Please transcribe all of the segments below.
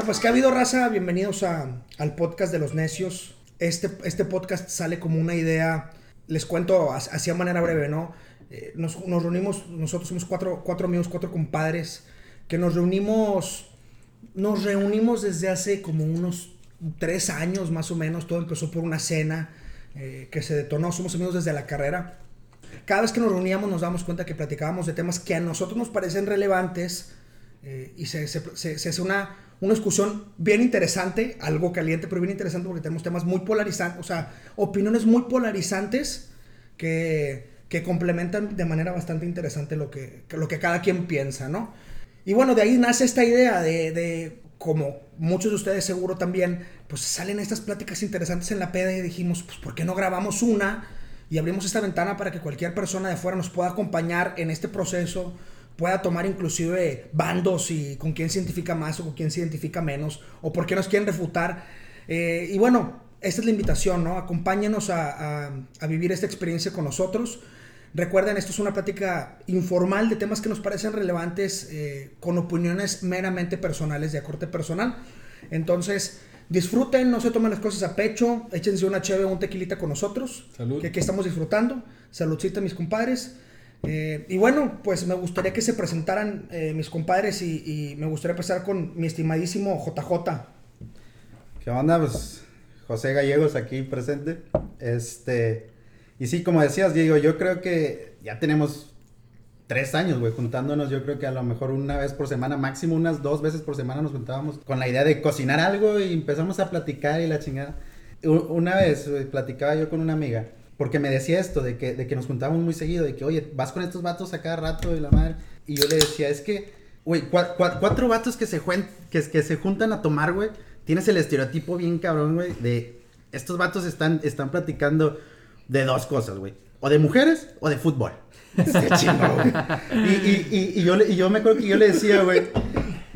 Bueno, pues que ha habido raza, bienvenidos a, al podcast de los necios. Este, este podcast sale como una idea, les cuento así a manera breve, ¿no? Eh, nos, nos, reunimos, nosotros somos cuatro, cuatro amigos, cuatro compadres, que nos reunimos, nos reunimos desde hace como unos tres años más o menos, todo empezó por una cena eh, que se detonó, somos amigos desde la carrera. Cada vez que nos reuníamos nos damos cuenta que platicábamos de temas que a nosotros nos parecen relevantes eh, y se, se, se, hace una, una discusión bien interesante, algo caliente, pero bien interesante porque tenemos temas muy polarizantes, o sea, opiniones muy polarizantes que, que complementan de manera bastante interesante lo que, lo que cada quien piensa, ¿no? Y bueno, de ahí nace esta idea de, de, como muchos de ustedes seguro también, pues salen estas pláticas interesantes en la peda y dijimos, pues ¿por qué no grabamos una? Y abrimos esta ventana para que cualquier persona de afuera nos pueda acompañar en este proceso, pueda tomar inclusive bandos y con quién se identifica más o con quién se identifica menos, o por qué nos quieren refutar. Eh, y bueno, esta es la invitación, ¿no? Acompáñenos a, a, vivir esta experiencia con nosotros. Recuerden, esto es una plática informal de temas que nos parecen relevantes, eh, con opiniones meramente personales, de corte personal. Entonces, disfruten, no se tomen las cosas a pecho, échense una chévere o un tequilita con nosotros. Salud. Que aquí estamos disfrutando. Saludcita, mis compadres. Eh, y bueno, pues me gustaría que se presentaran eh, mis compadres y, me gustaría empezar con mi estimadísimo JJ. ¿Qué onda? Pues José Gallegos aquí presente. Este, y sí, como decías, Diego, yo creo que ya tenemos tres años, güey, juntándonos. Yo creo que a lo mejor una vez por semana, máximo unas dos veces por semana nos juntábamos con la idea de cocinar algo y empezamos a platicar y la chingada. Una vez platicaba yo con una amiga porque me decía esto, de que, de que nos juntábamos muy seguido, de que, oye, vas con estos vatos a cada rato y la madre. Y yo le decía, es que, güey, cuatro vatos que se, que, que se juntan a tomar, güey, tienes el estereotipo bien cabrón, güey, de estos vatos están, están platicando de dos cosas, güey. O de mujeres o de fútbol. Qué chingo, güey. Y, y, y, yo, y yo me acuerdo que yo le decía, güey,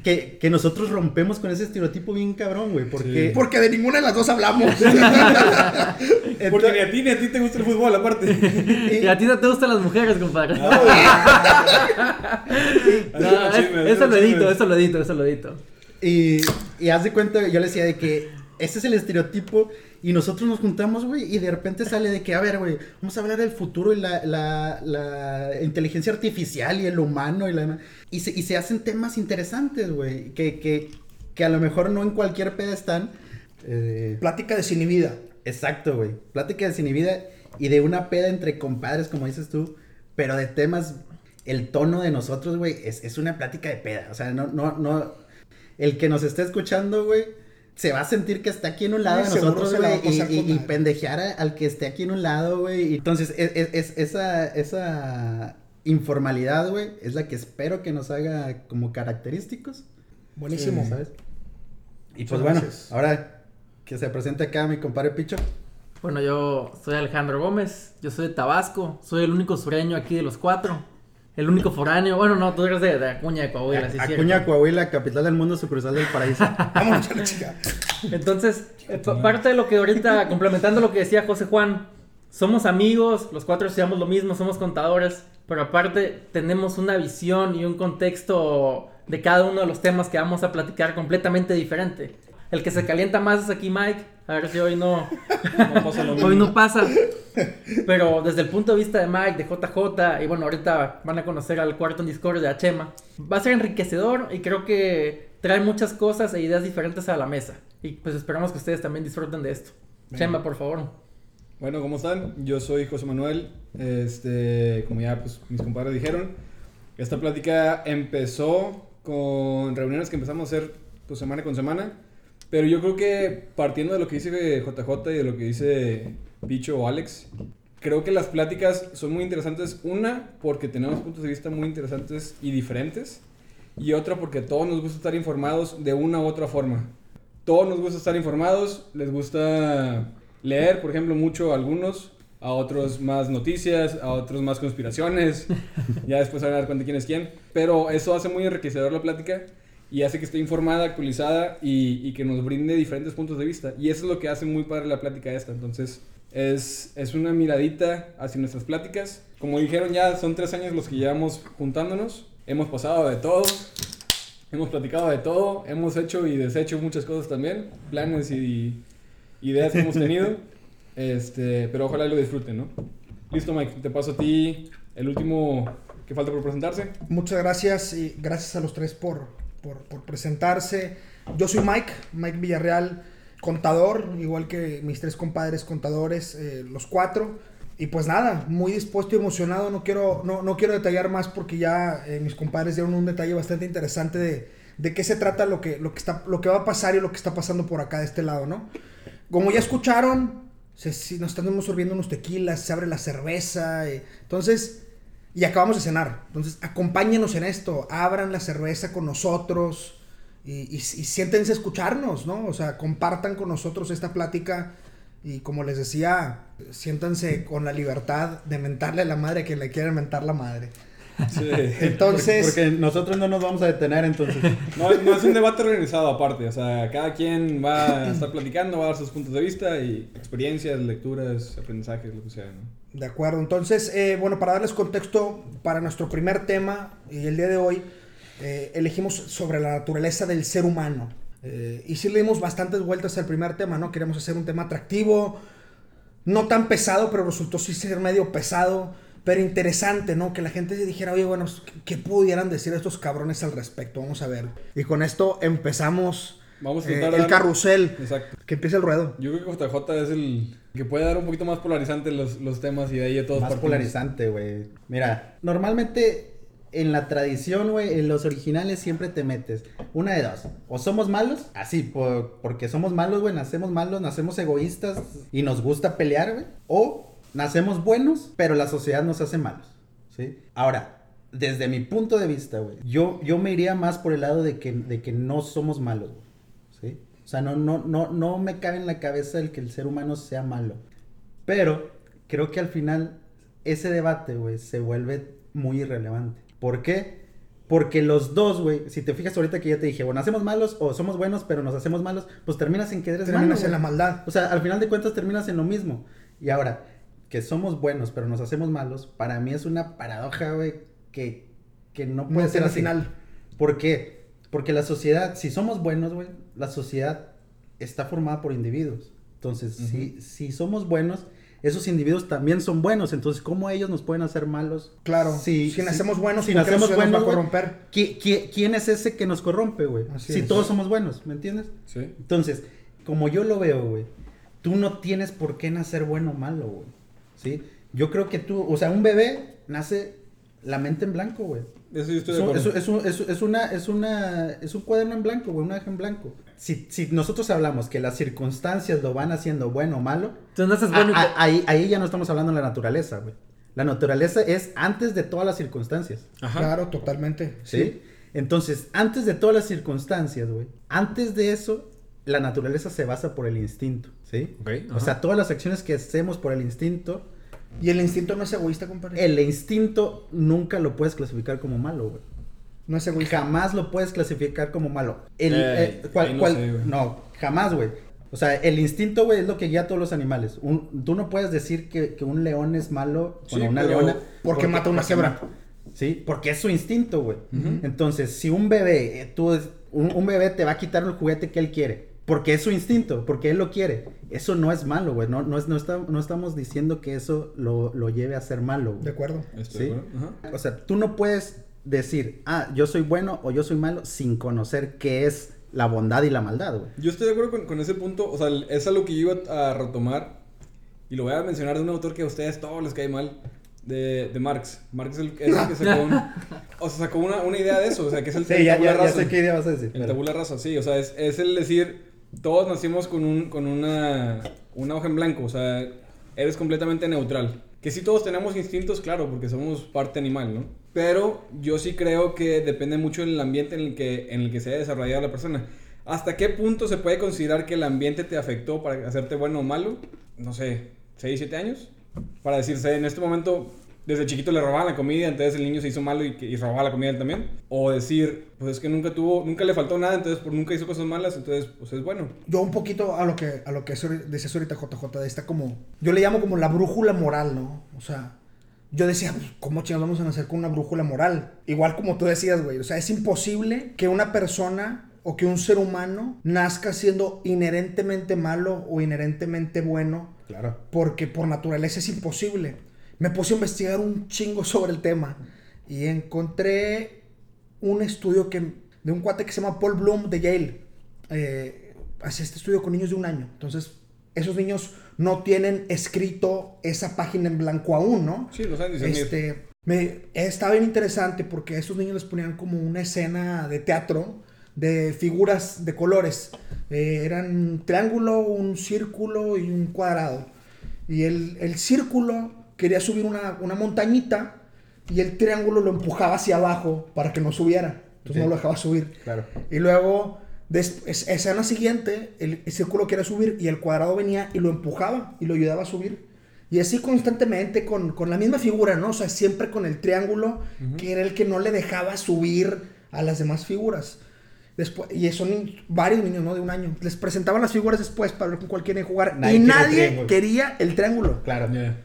que, que, nosotros rompemos con ese estereotipo bien cabrón, güey. Porque... porque de ninguna de las dos hablamos. porque ni a ti ni a ti te gusta el fútbol, aparte. y a ti no te gustan las mujeres, compadre. No, eso lo edito, eso lo edito, eso lo edito. Y, y haz de cuenta, yo le decía de que ese es el estereotipo y nosotros nos juntamos, güey, y de repente sale de que, a ver, güey, vamos a hablar del futuro y la, la, la inteligencia artificial y el humano y la... Y se, y se hacen temas interesantes, güey, que, que, que a lo mejor no en cualquier peda están. Eh... Plática desinhibida. Exacto, güey. Plática desinhibida y de una peda entre compadres, como dices tú, pero de temas, el tono de nosotros, güey, es, es una plática de peda. O sea, no, no, no, el que nos esté escuchando, güey, se va a sentir que está aquí en un lado de nosotros, güey, y, y, pendejear al que esté aquí en un lado, güey. Entonces, es, es, esa, esa informalidad, güey, es la que espero que nos haga como característicos. Buenísimo. ¿Sabes? Y pues bueno, ahora que se presente acá mi compadre Picho. Bueno, yo soy Alejandro Gómez, yo soy de Tabasco, soy el único sureño aquí de los cuatro. El único foráneo. Bueno, no, tú eres de, de Acuña de Coahuila, sí, Acuña, Coahuila, capital del mundo, sucursal del paraíso. Vamos, chica. Entonces, parte de lo que ahorita, complementando lo que decía José Juan, somos amigos, los cuatro estudiamos lo mismo, somos contadores, pero aparte tenemos una visión y un contexto de cada uno de los temas que vamos a platicar completamente diferente. El que se calienta más es aquí Mike. A ver si hoy no, pasa hoy no pasa. Pero desde el punto de vista de Mike, de JJ, y bueno, ahorita van a conocer al cuarto en Discord de Achema. Va a ser enriquecedor y creo que trae muchas cosas e ideas diferentes a la mesa. Y pues esperamos que ustedes también disfruten de esto. Chema, por favor. Bueno, ¿cómo están? Yo soy José Manuel. Este, como ya pues, mis compadres dijeron, esta plática empezó con reuniones que empezamos a hacer pues, semana con semana pero yo creo que partiendo de lo que dice JJ y de lo que dice Picho o Alex, creo que las pláticas son muy interesantes. Una, porque tenemos puntos de vista muy interesantes y diferentes. Y otra, porque a todos nos gusta estar informados de una u otra forma. Todos nos gusta estar informados, les gusta leer, por ejemplo, mucho a algunos, a otros más noticias, a otros más conspiraciones. ya después van a dar cuenta quién es quién. Pero eso hace muy enriquecedor la plática y hace que esté informada, actualizada y, que nos brinde diferentes puntos de vista. Y eso es lo que hace muy padre la plática esta. Entonces, es, es una miradita hacia nuestras pláticas. Como dijeron ya, son tres años los que llevamos juntándonos. Hemos pasado de todo. Hemos platicado de todo, hemos hecho y deshecho muchas cosas también, planes y ideas que hemos tenido. Este, pero ojalá lo disfruten, ¿no? Listo, Mike, te paso a ti el último que falta por presentarse. Muchas gracias y gracias a los tres por, por, por presentarse. Yo soy Mike, Mike Villarreal, contador, igual que mis tres compadres contadores, eh, los cuatro. Y pues nada, muy dispuesto y emocionado. No quiero, no, no quiero detallar más porque ya eh, mis compadres dieron un detalle bastante interesante de, de qué se trata lo que, lo, que está, lo que va a pasar y lo que está pasando por acá de este lado, ¿no? Como ya escucharon, se, si nos estamos sorbiendo unos tequilas, se abre la cerveza. eh, entonces, y acabamos de cenar. Entonces, acompáñenos en esto. Abran la cerveza con nosotros. Y, y, y siéntense a escucharnos, ¿no? O sea, compartan con nosotros esta plática. Y como les decía, siéntanse con la libertad de mentarle a la madre a quien le quiera mentar la madre. Sí. Entonces, Porque nosotros no nos vamos a detener entonces. No, no es un debate organizado aparte, o sea, cada quien va a estar platicando, va a dar sus puntos de vista y experiencias, lecturas, aprendizajes, lo que sea, ¿no? De acuerdo, entonces, eh, bueno, para darles contexto para nuestro primer tema, y el día de hoy eh, elegimos sobre la naturaleza del ser humano. Eh, y sí le dimos bastantes vueltas al primer tema, ¿no? Queríamos hacer un tema atractivo, no tan pesado, pero resultó sí ser medio pesado, pero interesante, ¿no? Que la gente se dijera, oye, bueno, ¿qué pudieran decir estos cabrones al respecto? Vamos a ver. Y con esto empezamos Vamos a eh, el carrusel. Exacto. Que empiece el ruedo. Yo creo que JJ es el que puede dar un poquito más polarizante los, los temas y de ahí a todos Más partimos. polarizante, güey. Mira, normalmente en la tradición, güey, en los originales siempre te metes una de dos. O somos malos, así, por- porque somos malos, güey, nacemos malos, nacemos egoístas y nos gusta pelear, güey. O nacemos buenos, pero la sociedad nos hace malos, ¿sí? Ahora, desde mi punto de vista, güey, yo, yo me iría más por el lado de que, de que no somos malos, güey, sea, no, no, no, no me cabe en la cabeza el que el ser humano sea malo. Pero creo que al final ese debate, güey, se vuelve muy irrelevante. ¿Por qué? Porque los dos, güey, si te fijas ahorita que ya te dije, bueno, hacemos malos o somos buenos, pero nos hacemos malos, pues terminas en que eres malo. Terminas en la maldad. O sea, al final de cuentas terminas en lo mismo. Y ahora, que somos buenos, pero nos hacemos malos, para mí es una paradoja, güey, que, que no puede No ser así. final. ¿Por qué? Porque la sociedad, si somos buenos, güey, la sociedad está formada por individuos. Entonces, si, si somos buenos, esos individuos también son buenos. Entonces, ¿cómo ellos nos pueden hacer malos? Claro, Si- si nacemos buenos, si ¿por qué la nacemos va a buenos, corromper? ¿qui- qui- quién es ese que nos corrompe, güey? Si es. todos somos buenos, ¿me entiendes? Sí. Entonces, como yo lo veo, güey, tú no tienes por qué nacer bueno o malo, güey. ¿Sí? Yo creo que tú, o sea, un bebé nace la mente en blanco, güey. Eso yo estoy Es de un, acuerdo. es un- es un- es una, es una, es un cuaderno en blanco, güey, una hoja en blanco. Si, si nosotros hablamos que las circunstancias lo van haciendo bueno o malo, Entonces no haces a- bueno. a- ahí, ahí ya no estamos hablando de la naturaleza, güey. La naturaleza es antes de todas las circunstancias. Ajá. Claro, totalmente. ¿Sí? Entonces, antes de todas las circunstancias, güey, antes de eso, la naturaleza se basa por el instinto, ¿sí? O sea, todas las acciones que hacemos por el instinto, Y el instinto no es egoísta, compadre. el instinto nunca lo puedes clasificar como malo, güey. No es egoísta. Jamás lo puedes clasificar como malo. El, eh, cual- ahí no cual- sé, güey. no, jamás, güey. O sea, el instinto, güey, es lo que guía a todos los animales. Un- tú no puedes decir que, que un león es malo o Sí, una pero- leona. porque mata una cebra. Sí, porque es su instinto, güey. Entonces, si un bebé, eh, tú, es- un, un bebé te va a quitar el juguete que él quiere, porque es su instinto, porque él lo quiere, eso no es malo, güey. No, no, es, no, está- no estamos diciendo que eso lo, lo lleve a ser malo, güey. De acuerdo. Estoy ¿Sí? de acuerdo. Ajá. O sea, tú no puedes decir, ah, yo soy bueno o yo soy malo sin conocer qué es la bondad y la maldad, güey. Yo estoy de acuerdo con, con ese punto. O sea, es algo que yo iba a retomar. Y lo voy a mencionar de un autor que a ustedes todos les cae mal. De, de Marx. Marx es el, es el que sacó, un- o sea, sacó una, una idea de eso. O sea, que es el, el tabula rasa. qué idea vas a decir. El pero- tabula rasa, sí. O sea, es, es el decir, todos nacimos con, un, con una, una hoja en blanco. O sea, eres completamente neutral. Que sí todos tenemos instintos, claro, porque somos parte animal, ¿no? Pero yo sí creo que depende mucho del ambiente en el que, en el que se haya desarrollado la persona. ¿Hasta qué punto se puede considerar que el ambiente te afectó para hacerte bueno o malo? No sé, 6, 7 años. Para decirse, en este momento, desde chiquito le robaban la comida, entonces el niño se hizo malo y, y robaba la comida él también. O decir, pues es que nunca tuvo, nunca le faltó nada, entonces por nunca hizo cosas malas, entonces pues es bueno. Yo un poquito a lo que a lo que decías ahorita JJ, de esta como yo le llamo como la brújula moral, ¿no? O sea, yo decía, pues, ¿cómo chingados vamos a nacer con una brújula moral? Igual como tú decías, güey. O sea, es imposible que una persona o que un ser humano nazca siendo inherentemente malo o inherentemente bueno. Claro. Porque por naturaleza es imposible. Me puse a investigar un chingo sobre el tema y encontré un estudio que, de un cuate que se llama Paul Bloom de Yale. Eh, hace este estudio con niños de un año. Entonces, esos niños no tienen escrito esa página en blanco aún, ¿no? Sí, lo saben discernir. Este, me, estaba bien interesante porque a estos niños les ponían como una escena de teatro de figuras de colores. Eh, eran un triángulo, un círculo y un cuadrado. Y el, el círculo quería subir una, una montañita y el triángulo lo empujaba hacia abajo para que no subiera. Entonces Sí. no lo dejaba subir. Claro. Y luego, des- es- escena siguiente, el, el círculo quería subir y el cuadrado venía y lo empujaba y lo ayudaba a subir. Y así constantemente con, con la misma figura, ¿no? O sea, siempre con el triángulo, que era el que no le dejaba subir a las demás figuras. Después, y son varios niños, ¿no? De un año. Les presentaban las figuras después para ver con cuál quieren jugar. Nadie y nadie quería el triángulo. Claro. Ya.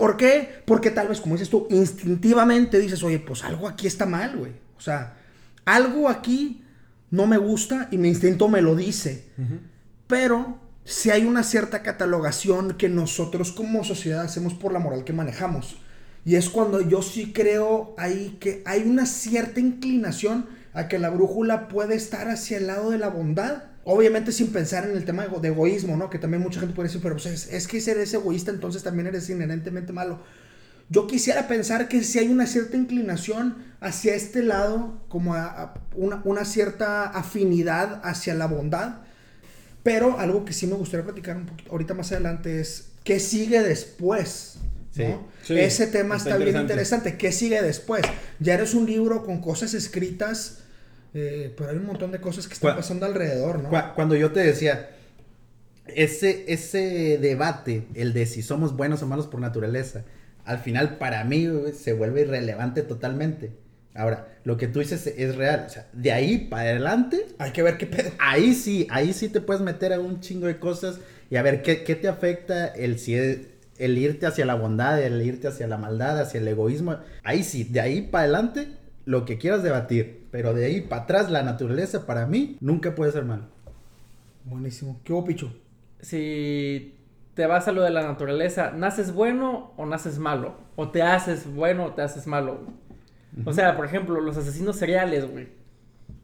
¿Por qué? Porque tal vez, como dices tú, instintivamente dices, oye, pues algo aquí está mal, güey. O sea, algo aquí no me gusta y mi instinto me lo dice. Pero si hay una cierta catalogación que nosotros como sociedad hacemos por la moral que manejamos. Y es cuando yo sí creo ahí que hay una cierta inclinación a que la brújula puede estar hacia el lado de la bondad. Obviamente sin pensar en el tema de ego- de egoísmo, ¿no? Que también mucha gente puede decir, pero pues, es, es que si eres egoísta, entonces también eres inherentemente malo. Yo quisiera pensar que si hay una cierta inclinación hacia este lado, como a, a una, una cierta afinidad hacia la bondad, pero algo que sí me gustaría platicar un poquito ahorita más adelante es qué sigue después. Sí. ¿no? Sí, Ese tema está está, bien interesante. interesante. ¿Qué sigue después? Ya eres un libro con cosas escritas, eh, pero hay un montón de cosas que están pasando alrededor, ¿no? Cu- Cuando yo te decía, ese, ese debate, el de si somos buenos o malos por naturaleza, al final para mí se vuelve irrelevante totalmente. Ahora, lo que tú dices es real. O sea, de ahí para adelante, Hay que ver qué pedo. ahí sí, ahí sí te puedes meter a un chingo de cosas y a ver qué, qué te afecta el, si es- el irte hacia la bondad, el irte hacia la maldad, hacia el egoísmo. Ahí sí, de ahí para adelante, lo que quieras debatir. Pero de ahí para atrás, la naturaleza para mí nunca puede ser malo. Buenísimo. ¿Qué hubo, Picho? Si te vas a lo de la naturaleza, ¿naces bueno o naces malo? ¿O te haces bueno o te haces malo? O sea, por ejemplo, los asesinos seriales, güey.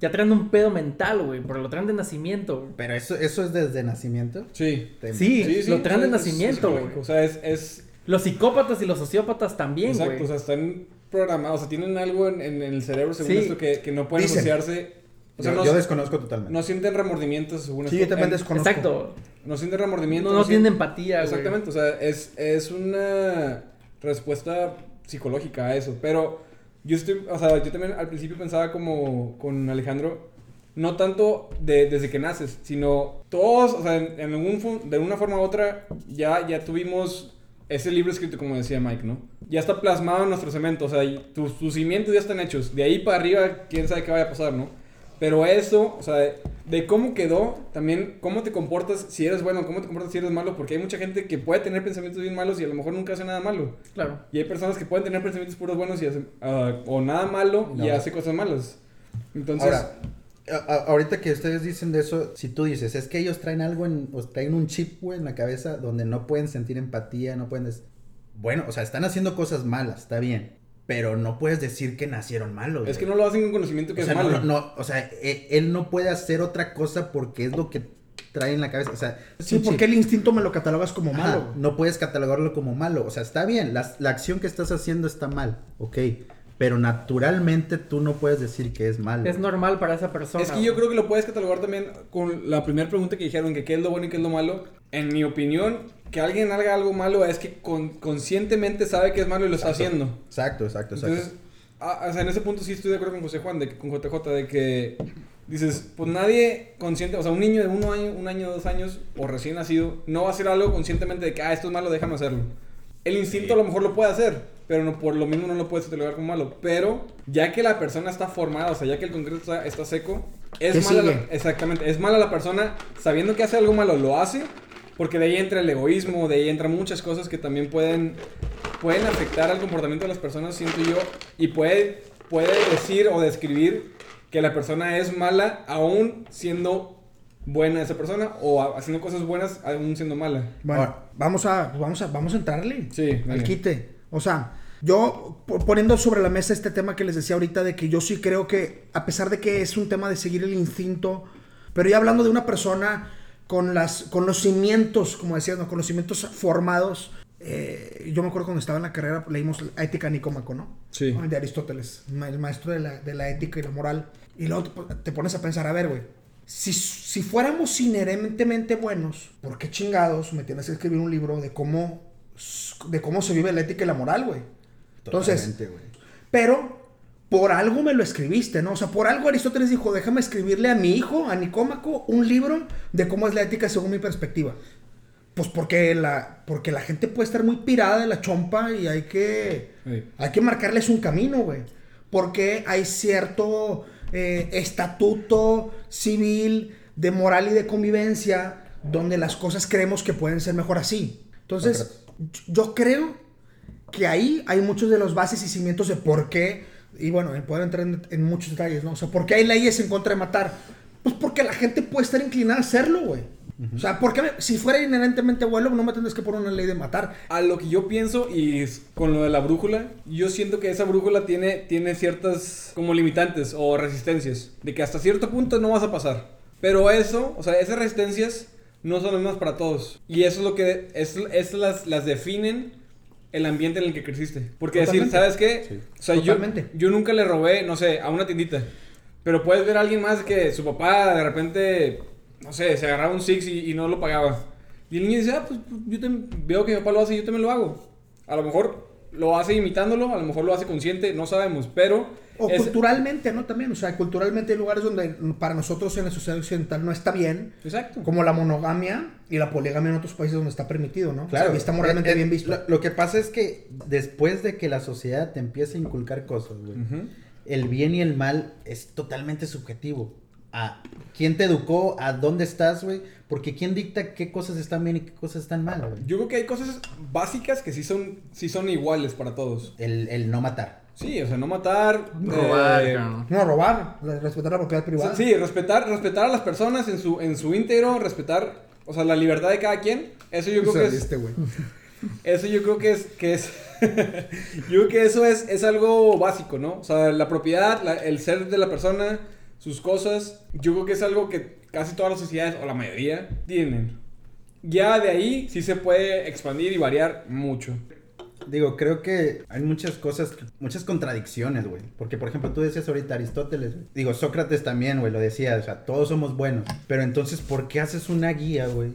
Ya traen un pedo mental, güey, pero lo traen de nacimiento, güey. Pero eso, eso es desde nacimiento. Sí. Te- Sí, lo traen de es- es nacimiento, güey. O sea, es, es Los psicópatas y los sociópatas también, exacto, güey. o sea, están programados, o sea, tienen algo en, en el cerebro según Sí. esto que, que no pueden Dicen. asociarse. O sea, yo, no, yo desconozco totalmente. no sienten remordimientos según Sí, esto. yo también desconozco. Exacto. No sienten remordimiento. No, no tienen sienten- empatía, güey. Exactamente, o sea, es, es una respuesta psicológica a eso. Pero yo estoy, o sea, yo también al principio pensaba como con Alejandro, no tanto de, desde que naces, sino todos, o sea, en, en algún, de una forma u otra, ya, ya tuvimos ese libro escrito, como decía Mike, ¿no? Ya está plasmado en nuestro cemento, o sea, y tus, tus cimientos ya están hechos. De ahí para arriba, quién sabe qué vaya a pasar, ¿no? Pero eso, o sea, de, de cómo quedó, también cómo te comportas si eres bueno, cómo te comportas si eres malo, porque hay mucha gente que puede tener pensamientos bien malos y a lo mejor nunca hace nada malo. Claro. Y hay personas que pueden tener pensamientos puros buenos y hacen, ah, o nada malo y No. hace cosas malas. Entonces, Ahora, a- a- ahorita que ustedes dicen de eso, si tú dices, es que ellos traen algo, en, o traen un chip, güey, en la cabeza donde no pueden sentir empatía, no pueden... Bueno, o sea, están haciendo cosas malas, está bien, pero no puedes decir que nacieron malos. es que no lo hacen con conocimiento que o sea, es no, malo. no, no, o sea, e- él no puede hacer otra cosa porque es lo que trae en la cabeza, o sea... Sí, porque chip. el instinto me lo catalogas como Ajá, malo. no puedes catalogarlo como malo. O sea, está bien, la, la acción que estás haciendo está mal, ok. Pero naturalmente tú no puedes decir que es malo. Es normal para esa persona. Es que yo creo que lo puedes catalogar también con la primera pregunta que dijeron, que qué es lo bueno y qué es lo malo. En mi opinión, que alguien haga algo malo es que con- conscientemente sabe que es malo y lo está haciendo. Exacto, exacto, exacto. Entonces, ah, o sea, en ese punto sí estoy de acuerdo con José Juan, de, que- con JJ, de que dices, pues nadie consciente, o sea, un niño de uno año, un año, dos años, o recién nacido, no va a hacer algo conscientemente de que, ah, esto es malo, déjame hacerlo. El instinto a lo mejor lo puede hacer, pero no, por lo mismo no lo puedes catalogar como malo. Pero ya que la persona está formada, o sea, ya que el concreto está, está seco, ¿Qué es mala, la- exactamente, es mala la persona sabiendo que hace algo malo, lo hace, Porque de ahí entra el egoísmo, de ahí entran muchas cosas que también pueden, pueden afectar al comportamiento de las personas, siento yo, y puede, puede decir o describir que la persona es mala aún siendo buena esa persona o a- haciendo cosas buenas aún siendo mala. Bueno, Ahora. vamos a, vamos a, vamos a entrarle. Sí, Al quite. O sea, yo po- poniendo sobre la mesa este tema que les decía ahorita de que yo sí creo que, a pesar de que es un tema de seguir el instinto, pero ya hablando de una persona con, las, con los cimientos, como decías, ¿no? con los cimientos formados. eh, yo me acuerdo cuando estaba en la carrera, leímos la Ética Nicómaco, ¿no? Sí. El de Aristóteles, el maestro de la, de la ética y la moral. Y luego te, te pones a pensar, a ver, güey, si, si fuéramos inherentemente buenos, ¿por qué chingados me tienes que escribir un libro de cómo, de cómo se vive la ética y la moral, güey? Entonces, Totalmente, güey. pero por algo me lo escribiste, ¿no? O sea, por algo Aristóteles dijo, déjame escribirle a mi hijo, a Nicómaco, un libro de cómo es la ética según mi perspectiva. Pues porque la, porque la gente puede estar muy pirada de la chompa y hay que, Sí. hay que marcarles un camino, güey. Porque hay cierto eh, estatuto civil de moral y de convivencia donde las cosas creemos que pueden ser mejor así. Entonces, yo creo que ahí hay muchos de los bases y cimientos de por qué, y bueno, puedo entrar en, en muchos detalles, ¿no? O sea, ¿por qué hay leyes en contra de matar? Pues porque la gente puede estar inclinada a hacerlo, güey. O sea, porque si fuera inherentemente bueno, no me tendrías que poner una ley de matar. A lo que yo pienso y con lo de la brújula, yo siento que esa brújula tiene, tiene ciertas como limitantes o resistencias, de que hasta cierto punto no vas a pasar. Pero eso, o sea, esas resistencias no son las mismas para todos. Y eso es lo que, es, es las, las definen el ambiente en el que creciste. Porque decir. ¿sabes qué? Sí. O sea, yo, Totalmente. yo nunca le robé, no sé, a una tiendita. Pero puedes ver a alguien más que su papá de repente, no sé, se agarraba un Six y, y no lo pagaba. Y el niño dice, ah, pues yo tam- veo que mi papá lo hace y yo también lo hago. A lo mejor lo hace imitándolo, a lo mejor lo hace consciente, no sabemos, pero... O es- culturalmente, ¿no? También, o sea, culturalmente hay lugares donde para nosotros en la sociedad occidental no está bien, Exacto. como la monogamia y la poligamia en otros países donde está permitido, ¿no? Claro. O sea, y está moralmente Eh, eh, bien visto. Lo, lo que pasa es que después de que la sociedad te empieza a inculcar cosas, güey, el bien y el mal es totalmente subjetivo. A quién te educó, a dónde estás, güey. Porque quién dicta qué cosas están bien y qué cosas están mal, güey. Yo creo que hay cosas básicas que sí son, sí son iguales para todos. El, el no matar. Sí, o sea, no matar... Robar, eh. No, robar, respetar la propiedad privada. Sí, respetar, respetar a las personas en su, en su íntegro, respetar, o sea, la libertad de cada quien. Eso yo creo que es, eso yo creo que es, que es, yo creo que eso es, es algo básico, ¿no? O sea, la propiedad, la- el ser de la persona, sus cosas, yo creo que es algo que casi todas las sociedades, o la mayoría, tienen. Ya de ahí sí se puede expandir y variar mucho. Digo, creo que hay muchas cosas, muchas contradicciones, güey. Porque, por ejemplo, tú decías ahorita Aristóteles, güey. Digo, Sócrates también, güey, lo decía. O sea, todos somos buenos. Pero entonces, ¿por qué haces una guía, güey?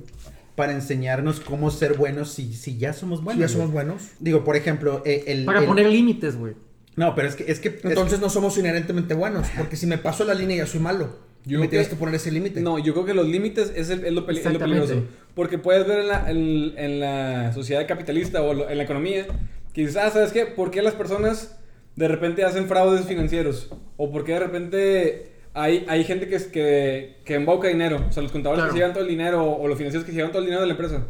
Para enseñarnos cómo ser buenos si, si ya somos buenos. ya güey? somos buenos. Digo, por ejemplo, eh, el... Para el- poner límites, güey. No, pero es que... Es que es- Entonces no somos inherentemente buenos, porque si me paso la línea ya soy malo. Yo me tienes que- que poner ese límite. No, yo creo que los límites es, el- es lo, peli- es lo peligroso. Porque puedes ver en la, en, en la sociedad capitalista o lo- en la economía que dices, ah, ¿sabes qué? ¿Por qué las personas de repente hacen fraudes financieros? ¿O por qué de repente hay, hay gente que, es- que, que embauca dinero? O sea, los contadores Claro. que se llevan todo el dinero o los financieros que se llevan todo el dinero de la empresa.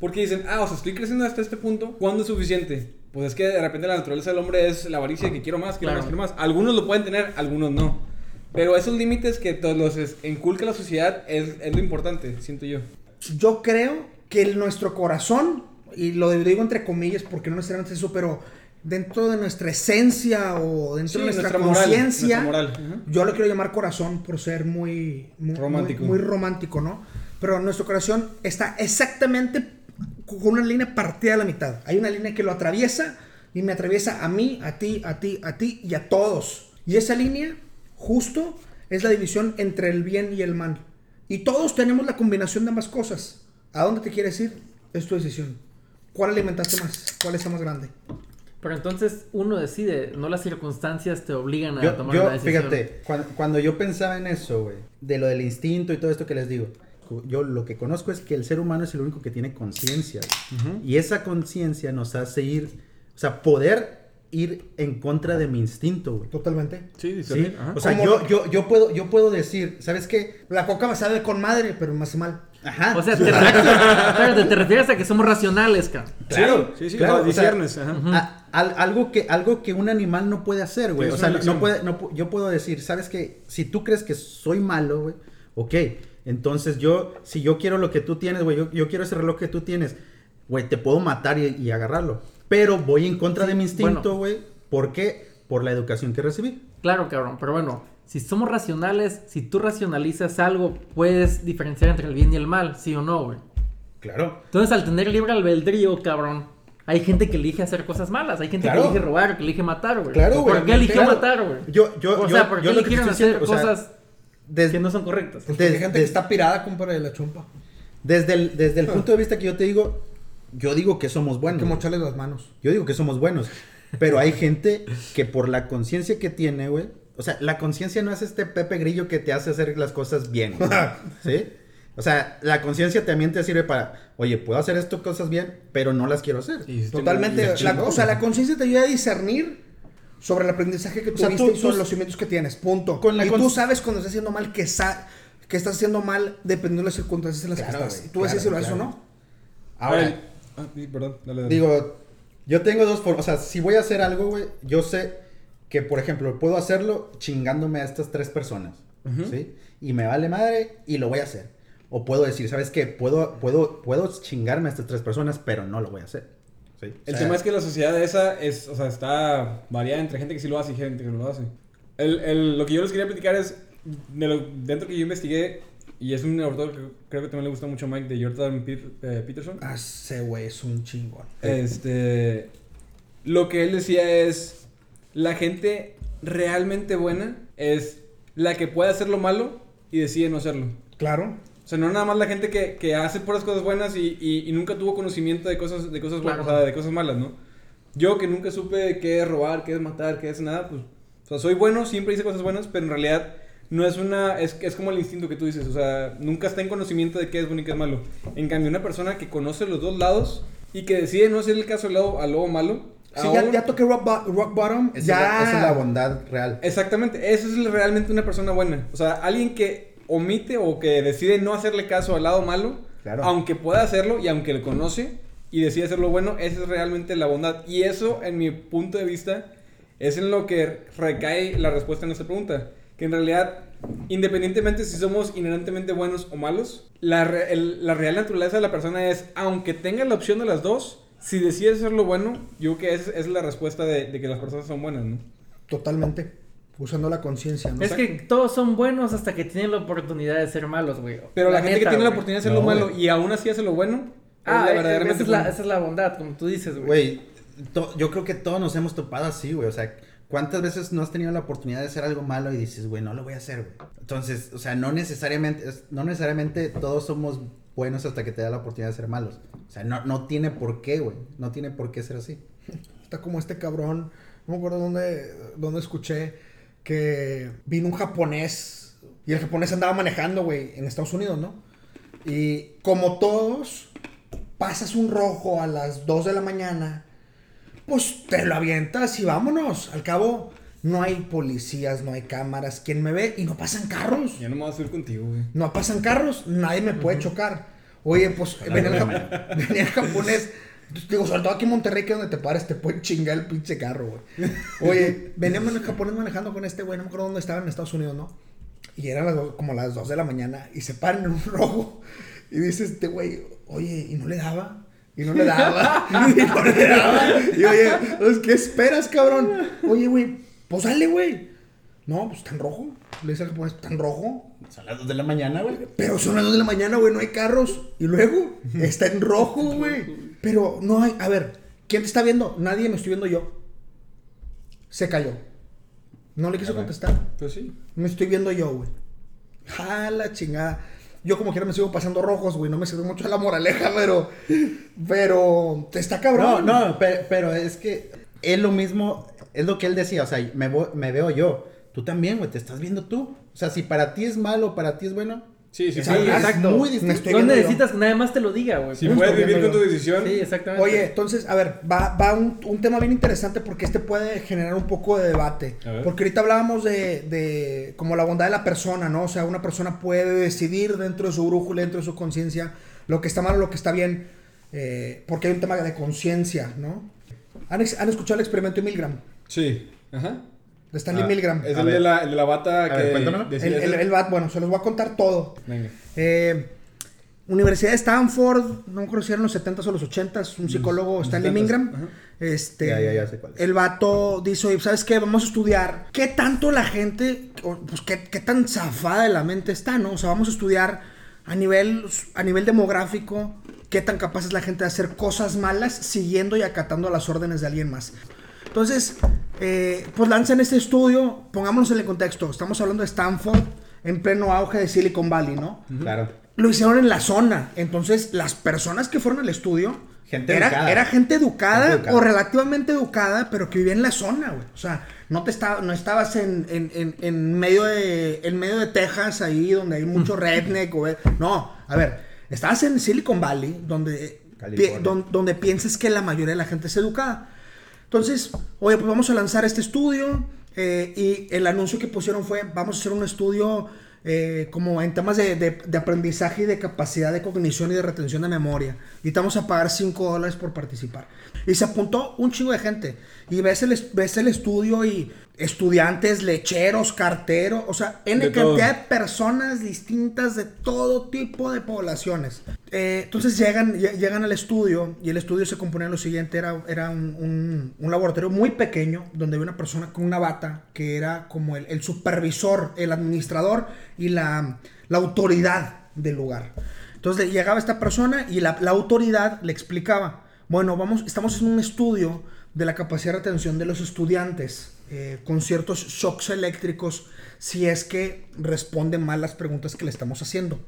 Porque dicen, ah, o sea, estoy creciendo hasta este punto, ¿cuándo es suficiente? Pues es que de repente la naturaleza del hombre es la avaricia que quiero más, quiero Claro. más, quiero más. Algunos lo pueden tener, algunos no. Pero esos límites que todos los inculca la sociedad es, es lo importante, siento yo. Yo creo que el- nuestro corazón, y lo digo entre comillas porque no necesariamente es eso, pero dentro de nuestra esencia o dentro Sí, de nuestra, nuestra conciencia, yo lo quiero llamar corazón por ser muy, muy Romántico. muy, muy romántico, ¿no? Pero nuestro corazón está exactamente con una línea partida a la mitad. Hay una línea que lo atraviesa y me atraviesa a mí, a ti, a ti, a ti y a todos. Y esa línea, justo, es la división entre el bien y el mal. Y todos tenemos la combinación de ambas cosas. ¿A dónde te quieres ir? Es tu decisión. ¿Cuál alimentaste más? ¿Cuál está más grande? Pero entonces uno decide, no las circunstancias te obligan a Yo, tomar yo, una decisión. fíjate, cuando, cuando yo pensaba en eso, güey, de lo del instinto y todo esto que les digo, yo lo que conozco es que el ser humano es el único que tiene conciencia. güey. Y esa conciencia nos hace ir, o sea, poder ir en contra de mi instinto, güey. Totalmente. Sí, ¿Sí? O sea, yo, yo, yo, puedo, yo puedo decir, ¿sabes qué? La coca me sabe con madre, pero me hace mal. Ajá. O sea, te, refieres a que somos racionales, cabrón. Claro, sí, sí, claro, o sea, ajá. A- algo, que, algo que un animal no puede hacer, güey. Sí, O sea, no, no puede, no yo puedo decir, ¿sabes qué? Si tú crees que soy malo, güey, ok. Entonces yo, si yo quiero lo que tú tienes, güey, yo, yo quiero ese reloj que tú tienes, güey, te puedo matar y, y agarrarlo. Pero voy en contra Sí, de mi instinto, bueno. güey. ¿Por qué? Por la educación que recibí. Claro, cabrón, pero bueno, si somos racionales, si tú racionalizas algo, puedes diferenciar entre el bien y el mal, sí o no, güey. Claro. Entonces, al tener libre albedrío, cabrón, hay gente que elige hacer cosas malas, hay gente Claro. que elige robar, que elige matar, güey. Claro, güey, ¿Por qué eligió claro. matar, güey? Yo, yo, o yo, sea, ¿por qué yo eligieron hacer diciendo, o sea, cosas des- que no son correctas? Pues Des- hay gente des- que está pirada, compadre, de la chumpa. desde el, desde el Ah. punto de vista que yo te digo, yo digo que somos Hay buenos. que güey. mocharle las manos. Yo digo que somos buenos. Pero hay gente que por la conciencia que tiene, güey. O sea, la conciencia no es este Pepe Grillo que te hace hacer las cosas bien. güey, ¿Sí? O sea, la conciencia también te sirve para, oye, puedo hacer esto cosas bien, pero no las quiero hacer. Y Totalmente. y la- o sea, la conciencia te ayuda a discernir sobre el aprendizaje que O sea, tuviste tú- y sobre tú- los cimientos que tienes. Punto. Con la y con- tú sabes cuando estás haciendo mal que, sa- que estás haciendo mal dependiendo de las circunstancias en las Claro, que estás. güey, tú decides si lo claro, haces o claro. no. Ahora, ah, sí, perdón, dale, dale. digo, yo tengo dos formas. O sea, si voy a hacer algo, güey, yo sé que, por ejemplo, puedo hacerlo chingándome a estas tres personas. ¿Sí? Y me vale madre y lo voy a hacer. O puedo decir, ¿sabes qué? Puedo, puedo, puedo chingarme a estas tres personas, pero no lo voy a hacer. ¿Sí? O El sea, tema es que la sociedad esa es, o sea, está variada entre gente que sí lo hace y gente que no lo hace. El, el- lo que yo les quería platicar es, de lo, dentro que yo investigué, y es un autor que creo que también le gusta mucho a Mike, de Jordan Pet- eh, Peterson. Ah, ese güey es un chingón. Este, lo que él decía es, la gente realmente buena es la que puede hacer lo malo y decide no hacerlo. Claro. O sea, no nada más la gente que, que hace puras cosas buenas y, y- y nunca tuvo conocimiento de cosas, de cosas buenas, Claro. o sea, de cosas malas, ¿no? Yo que nunca supe qué es robar, qué es matar, qué es nada, pues, o sea, soy bueno, siempre hice cosas buenas, pero en realidad no es una, es, es como el instinto que tú dices, o sea, nunca está en conocimiento de qué es bueno y qué es malo. En cambio, una persona que conoce los dos lados y que decide no hacer el caso al lado, al lobo malo, Si ya, ya toqué rock, rock bottom, esa, ya. es la, esa es la bondad real. Exactamente, eso es realmente una persona buena. O sea, alguien que omite o que decide no hacerle caso al lado malo, Claro. aunque pueda hacerlo y aunque lo conoce y decide hacerlo bueno, esa es realmente la bondad. Y eso, en mi punto de vista, es en lo que recae la respuesta en esta pregunta. Que en realidad, independientemente si somos inherentemente buenos o malos, la, re- el- la real naturaleza de la persona es, aunque tenga la opción de las dos, si decide hacerlo bueno, yo creo que esa es la respuesta de, de que las personas son buenas, ¿no? Totalmente. Usando la conciencia, ¿no? Es que todos son buenos hasta que tienen la oportunidad de ser malos, güey. Pero la, gente que tiene la oportunidad de hacer No, lo malo güey. y aún así hace lo bueno, Ah, es la verdaderamente esa es la, esa es la bondad, como tú dices, güey. Güey, to- yo creo que todos nos hemos topado así, güey. O sea, ¿cuántas veces no has tenido la oportunidad de hacer algo malo y dices, güey, no lo voy a hacer, güey? Entonces, o sea, no necesariamente, es- no necesariamente todos somos buenos hasta que te da la oportunidad de ser malos. O sea, no, no tiene por qué, güey. No tiene por qué ser así. Está como este cabrón. No me acuerdo dónde, dónde escuché que vino un japonés y el japonés andaba manejando, güey, en Estados Unidos, ¿no? Y como todos, pasas un rojo a las 2 de la mañana, pues te lo avientas y vámonos. Al cabo, no hay policías, no hay cámaras. ¿Quién me ve? Y no pasan carros. Ya no me voy a subir contigo, güey. No pasan carros, nadie me puede chocar. Oye, pues venía el, venía el japonés. Digo, sobre todo aquí en Monterrey, que es donde te pares, te pueden chingar el pinche carro, güey. Oye, veníamos el japonés manejando con este güey, no me acuerdo dónde estaba en Estados Unidos, ¿no? Y eran las do- como las 2 de la mañana y se paran en un rojo. Y dice este güey, oye, ¿y no le daba? Y no le daba. y no le daba. Y oye, pues, ¿qué esperas, cabrón? Oye, güey, pues dale, güey. No, pues en rojo. Le dice al japonés, en rojo. Son las 2 de la mañana, güey. Pero son las 2 de la mañana, güey, no hay carros. Y luego está en rojo, güey. Pero no hay. A ver, ¿quién te está viendo? Nadie me estoy viendo yo. Se cayó. No le quiso contestar. Pues sí. Me estoy viendo yo, güey. Jala chingada. Yo como quiera me sigo pasando rojos, güey. No me sirve mucho la moraleja, pero. Pero. Te está No, cabrón. no, pe- pero, es que es lo mismo, es lo que él decía, o sea, me veo yo. Tú también, güey, te estás viendo tú. O sea, si para ti es malo, para ti es bueno, Sí, sí, O sea, sí. es exacto. muy distinto. No necesitas que nadie más te lo diga, güey. Si Punto. puedes vivir con tu decisión. Sí, exactamente. Oye, entonces, a ver, va, va un, un tema bien interesante porque este puede generar un poco de debate. A ver. Porque ahorita hablábamos de, de como la bondad de la persona, ¿no? O sea, una persona puede decidir dentro de su brújula, dentro de su conciencia, lo que está mal o lo que está bien, eh, porque hay un tema de conciencia, ¿no? ¿Han, ex- han escuchado el experimento de Milgram? Sí. Ajá. De Stanley Ah, Milgram. Es el de, la, el de la bata que ver, El, el, ese. el bat, bueno, se los voy a contar todo. Venga. Eh, Universidad de Stanford, no me acuerdo si eran los 70s o los 80s, un psicólogo, Stanley 70s, Milgram. ajá. Este, Ya, ya, ya sé cuál es. El vato dice, ¿sabes qué? Vamos a estudiar qué tanto la gente, pues qué, qué tan zafada de la mente está, ¿no? O sea, vamos a estudiar a nivel, a nivel demográfico qué tan capaz es la gente de hacer cosas malas siguiendo y acatando las órdenes de alguien más. Entonces, eh, pues lanzan este estudio, pongámonos en el contexto, estamos hablando de Stanford en pleno auge de Silicon Valley, ¿no? Claro. Lo hicieron en la zona, entonces las personas que fueron al estudio Gente era, educada. era gente educada, Gente educada. o relativamente educada, pero que vivía en la zona, güey. O sea, no te estaba, no estabas en, en, en, en medio de en medio de Texas ahí donde hay mucho redneck, güey. No, a ver, estabas en Silicon Valley donde pi- don- donde piensas que la mayoría de la gente es educada. Entonces, oye, pues vamos a lanzar este estudio. eh, y el anuncio que pusieron fue, vamos a hacer un estudio eh, como en temas de, de- aprendizaje y de capacidad de cognición y de retención de memoria. Y te vamos a pagar 5 dólares por participar. Y se apuntó un chingo de gente. Y ves el, es- ves el estudio y estudiantes, lecheros, carteros, o sea, en De cantidad todo. de personas distintas de todo tipo de poblaciones. Eh, entonces llegan, lle- llegan al estudio y el estudio se componía de lo siguiente, era, era un, un- un laboratorio muy pequeño donde había una persona con una bata que era como el, el supervisor, el administrador y la, la autoridad del lugar. Entonces le- llegaba esta persona y la, la autoridad le explicaba, bueno, vamos, estamos en un estudio de la capacidad de retención de los estudiantes eh, con ciertos shocks eléctricos si es que responden mal las preguntas que le estamos haciendo.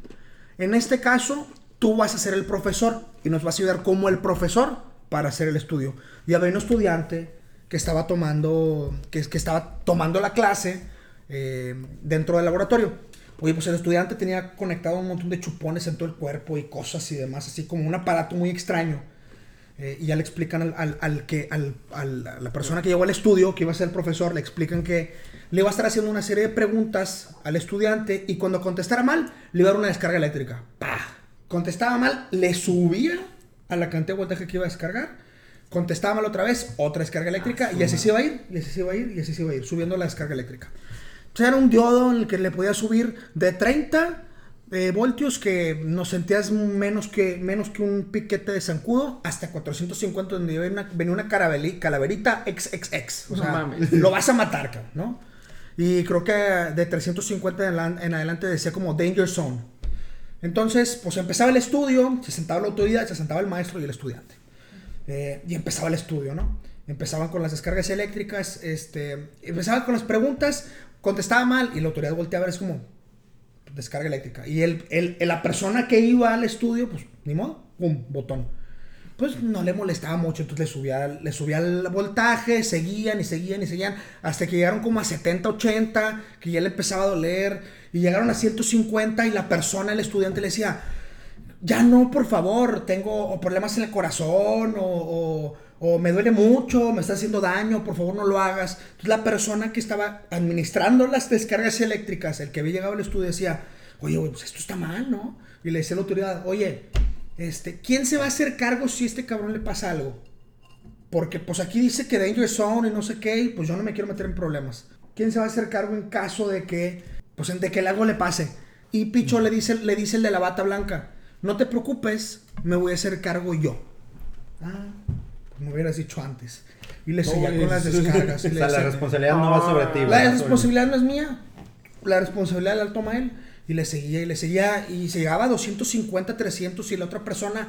En este caso, tú vas a ser el profesor y nos vas a ayudar como el profesor para hacer el estudio. Y había un estudiante que estaba tomando, que, que estaba tomando la clase eh, dentro del laboratorio. Oye, pues el estudiante tenía conectado un montón de chupones en todo el cuerpo y cosas y demás, así como un aparato muy extraño. Eh, y ya le explican al, al- al que, al, al- a la persona que llegó al estudio, que iba a ser el profesor, le explican que le iba a estar haciendo una serie de preguntas al estudiante y cuando contestara mal, le iba a dar una descarga eléctrica. ¡Pah! Contestaba mal, le subía a la cantidad de voltaje que iba a descargar. Contestaba mal otra vez, otra descarga eléctrica y así se iba a ir, y así se iba a ir, y así se iba a ir, subiendo la descarga eléctrica. Entonces era un diodo en el que le podía subir de 30 eh, voltios que nos sentías menos que, menos que un piquete de zancudo hasta 450 donde venía una, venía una calaverita XXX. O No sea, mames. lo vas a matar, cabrón, ¿no? Y creo que de 350 en, adelan- en adelante decía como Danger Zone. Entonces, pues empezaba el estudio, se sentaba la autoridad, se sentaba el maestro y el estudiante. Eh, y empezaba el estudio, ¿no? Empezaban con las descargas eléctricas, este, empezaban con las preguntas, contestaba mal y la autoridad volteaba a ver, es como descarga eléctrica. Y el, el- la persona que iba al estudio, pues ni modo, pum, botón. Pues no le molestaba mucho, entonces le subía, le subía el voltaje, seguían y seguían y seguían, hasta que llegaron como a 70, 80, que ya le empezaba a doler, y llegaron a 150 y la persona, el estudiante le decía, ya no, por favor, tengo problemas en el corazón o, o- o me duele mucho, me está haciendo daño, por favor no lo hagas. Entonces la persona que estaba administrando las descargas eléctricas, el que había llegado al estudio decía, oye, pues esto está mal, ¿no? Y le decía a la autoridad, oye, este, ¿quién se va a hacer cargo si este cabrón le pasa algo? Porque pues aquí dice que danger zone y no sé qué, y pues yo no me quiero meter en problemas. ¿Quién se va a hacer cargo en caso de que, pues de que algo le pase? Y Picho le dice, le dice el de la bata blanca, no te preocupes, me voy a hacer cargo yo. Ah, me hubieras dicho antes. Y le seguía con las descargas. O sea, la responsabilidad no va sobre ti, la responsabilidad no es mía. La responsabilidad la toma él. Y le seguía y le seguía. Y se llegaba a 250, 300. Y la otra persona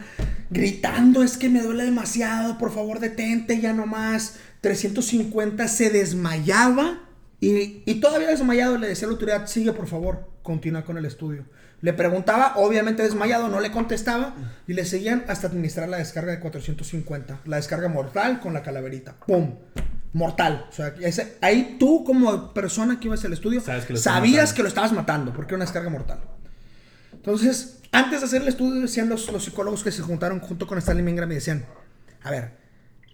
gritando: Es que me duele demasiado. Por favor, detente ya nomás. 350 se desmayaba. Y, y todavía desmayado le decía a la autoridad: Sigue, por favor. Continúa con el estudio. Le preguntaba, obviamente desmayado, no le contestaba. Y le seguían hasta administrar la descarga de 450. La descarga mortal con la calaverita. ¡Pum! mortal. O sea, ese- ahí tú como persona que ibas al estudio Sabes que sabías que lo estabas matando porque era una descarga mortal. Entonces, antes de hacer el estudio, decían los, los psicólogos que se juntaron junto con Stanley Mingram y decían, a ver,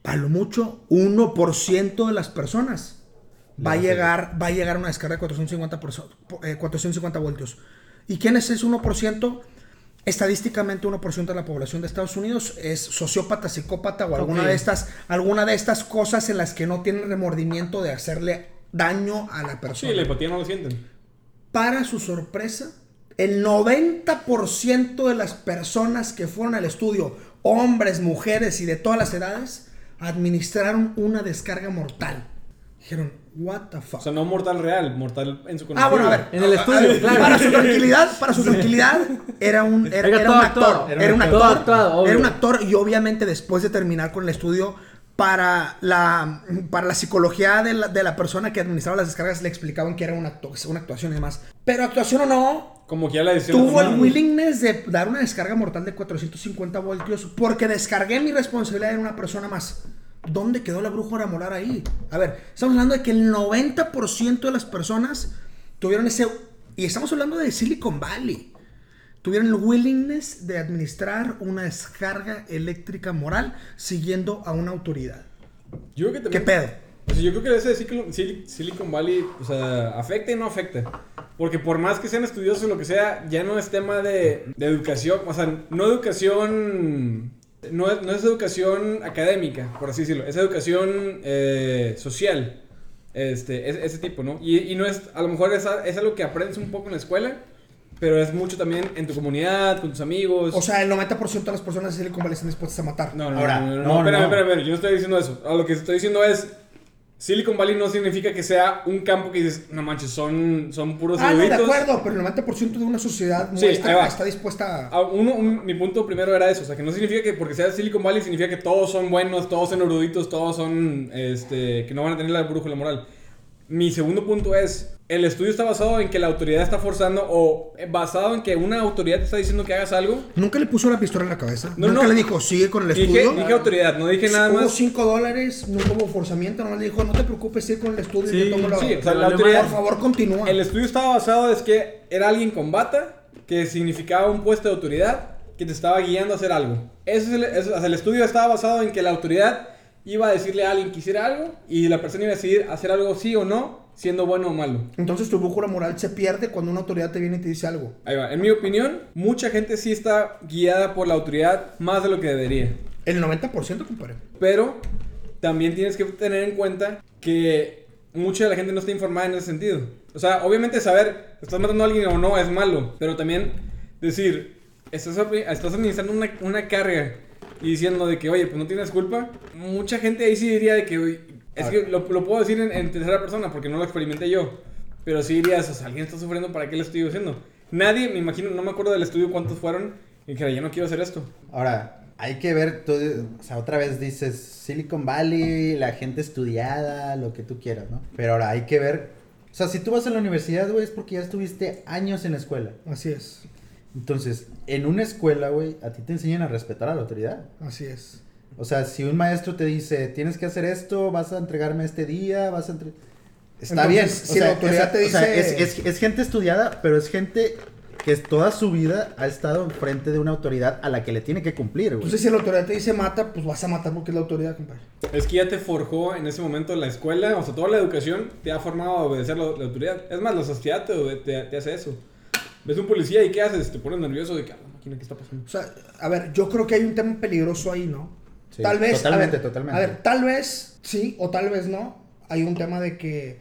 a lo mucho 1% de las personas va a, llegar, va a llegar a una descarga de 450, por, eh, 450 voltios. ¿Y quién es ese 1%? Estadísticamente 1% de la población de Estados Unidos es sociópata, psicópata o alguna, de estas, alguna de estas cosas en las que no tienen remordimiento de hacerle daño a la persona. Sí, la empatía no lo sienten. Para su sorpresa, el 90% de las personas que fueron al estudio, hombres, mujeres y de todas las edades, administraron una descarga mortal. Dijeron, what the fuck. O sea, no mortal real, mortal en su ah, bueno, a ver. En el estudio, ver, claro. Para su tranquilidad, para su tranquilidad, era un, era, Era era todo un actor. Era Era un actor. Era un actor y obviamente después de terminar con el estudio, para la, para la psicología de la, de la persona que administraba las descargas le explicaban que era una, actu- una actuación y demás. Pero actuación o no, Como que ya la decisión tuvo el willingness de dar una descarga mortal de 450 voltios porque descargué mi responsabilidad en una persona más. ¿Dónde quedó la brújula molar ahí? A ver, estamos hablando de que el 90% de las personas tuvieron ese... Y estamos hablando de Silicon Valley. Tuvieron el willingness de administrar una descarga eléctrica moral siguiendo a una autoridad. Yo creo que ¿Qué también... pedo? O sea, yo creo que ese Silicon, Sil- Silicon Valley, o sea, afecta y no afecta. Porque por más que sean estudiosos o lo que sea, ya no es tema de, de educación, o sea, no educación, no es, no es educación académica, por así decirlo, es educación eh, social, este, es- ese tipo, ¿no? Y, y no es, a lo mejor es, es algo que aprendes un poco en la escuela, pero es mucho también en tu comunidad, con tus amigos. O sea, el 90% de las personas de Silicon Valley están dispuestas a matar. No, no, Ahora, no, no, no, no, espérame, espérame, espérame, yo no estoy diciendo eso. A lo que estoy diciendo es, Silicon Valley no significa que sea un campo que dices, no manches, son, son puros Ah, no, de eruditos". acuerdo, pero el 90% de una sociedad Sí, está dispuesta a... Ah, uno, un- mi punto primero era eso, o sea, que no significa que porque sea Silicon Valley significa que todos son buenos, todos son eruditos, todos son, este, que no van a tener la brújula moral. Mi segundo punto es, el estudio está basado en que la autoridad está forzando o basado en que una autoridad te está diciendo que hagas algo. Nunca le puso la pistola en la cabeza. No, Nunca no. le dijo, sigue con el Dije, estudio. dije autoridad, no dije nada Hubo más. 5 dólares, no hubo forzamiento, nomás le dijo, no te preocupes, sigue con el estudio. Sí, yo tomo la- sí, o sea, la le autoridad, Por favor, continúa. El estudio estaba basado es que era alguien con bata, que significaba un puesto de autoridad, que te estaba guiando a hacer algo. Ese es el, o sea, el estudio estaba basado en que la autoridad iba a decirle a alguien que hiciera algo y la persona iba a decidir hacer algo sí o no, siendo bueno o malo. Entonces tu brújula moral se pierde cuando una autoridad te viene y te dice algo. Ahí va. En mi opinión, mucha gente sí está guiada por la autoridad más de lo que debería. El 90%, compadre. Pero también tienes que tener en cuenta que mucha de la gente no está informada en ese sentido. O sea, obviamente saber, estás matando a alguien o no es malo, pero también decir, estás, estás administrando una, una carga y diciendo de que, oye, pues no tienes culpa. Mucha gente ahí sí diría de que, "Oye, es A que lo, lo puedo decir en, en tercera persona porque no lo experimenté yo. Pero sí dirías, o sea, alguien está sufriendo, ¿para qué lo estoy haciendo? Nadie, me imagino, no me acuerdo del estudio cuántos fueron, y dijera, yo no quiero hacer esto. Ahora, hay que ver, tú, o sea, otra vez dices Silicon Valley, la gente estudiada, lo que tú quieras, ¿no? Pero ahora hay que ver, o sea, si tú vas a la universidad, güey, es porque ya estuviste años en la escuela. Así es, Entonces, en una escuela, güey, a ti te enseñan a respetar a la autoridad. así es. O sea, si un maestro te dice, tienes que hacer esto, vas a entregarme este día, vas a... entre-". Está Entonces, bien. O si sea, la autoridad es, te o sea, dice- es, es- es gente estudiada, pero es gente que toda su vida ha estado enfrente de una autoridad a la que le tiene que cumplir, güey. Entonces si la autoridad te dice mata, pues vas a matar porque es la autoridad, compadre. Es que ya te forjó en ese momento la escuela, o sea, toda la educación te ha formado a obedecer la, la autoridad. Es más, la sociedad te, te- te hace eso. Ves un policía y ¿qué haces? Te pones nervioso de que, "Ah, la máquina, ¿qué está pasando? O sea, a ver, yo creo que hay un tema peligroso ahí, ¿no? Sí, tal vez. totalmente, a ver, totalmente. A ver, tal vez sí o tal vez no. Hay un tema de que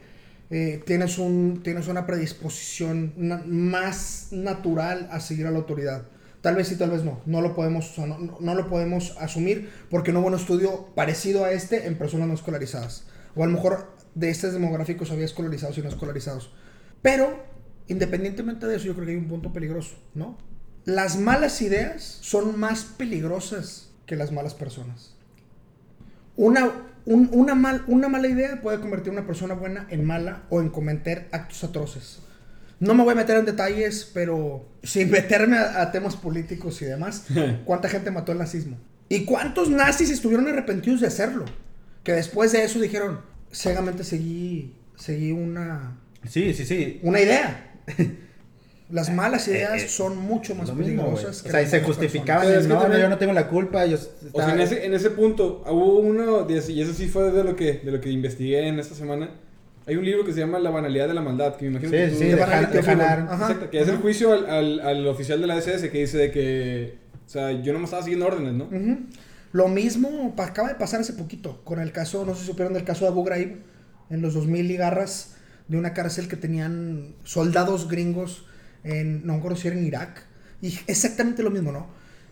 eh, tienes, un, tienes una predisposición na- más natural a seguir a la autoridad. Tal vez sí, tal vez no. No lo podemos, o sea, no, no- no lo podemos asumir porque no hubo un estudio parecido a este en personas no escolarizadas. O a lo mejor de estos demográficos había escolarizados y no escolarizados. Pero, independientemente de eso, yo creo que hay un punto peligroso, ¿no? Las malas ideas son más peligrosas que las malas personas. Una, un- una, mal, una mala idea puede convertir a una persona buena en mala o en cometer actos atroces. No me voy a meter en detalles, pero sin meterme a, a temas políticos y demás, ¿cuánta gente mató el nazismo? ¿Y cuántos nazis estuvieron arrepentidos de hacerlo? Que después de eso dijeron, ciegamente seguí, seguí una, Sí, sí, sí. una idea. Las malas ideas Eh, eh, son mucho más peligrosas. O sea, y se justificaban. Es que no, no, también- yo no tengo la culpa. Yo O sea, en ese, en ese punto, hubo uno, y eso sí fue de lo que, de lo que investigué en esta semana. Hay un libro que se llama La banalidad de la maldad, que me imagino Sí, que tú... sí, de. Ajá. Que es el juicio al, al, al oficial de la SS que dice de que, o sea, yo no me estaba siguiendo órdenes, ¿no? Lo mismo acaba de pasar hace poquito con el caso, no sé si supieron del caso de Abu Ghraib en los 2000 ligarras de una cárcel que tenían soldados gringos en, no me en Irak, y exactamente lo mismo, ¿no?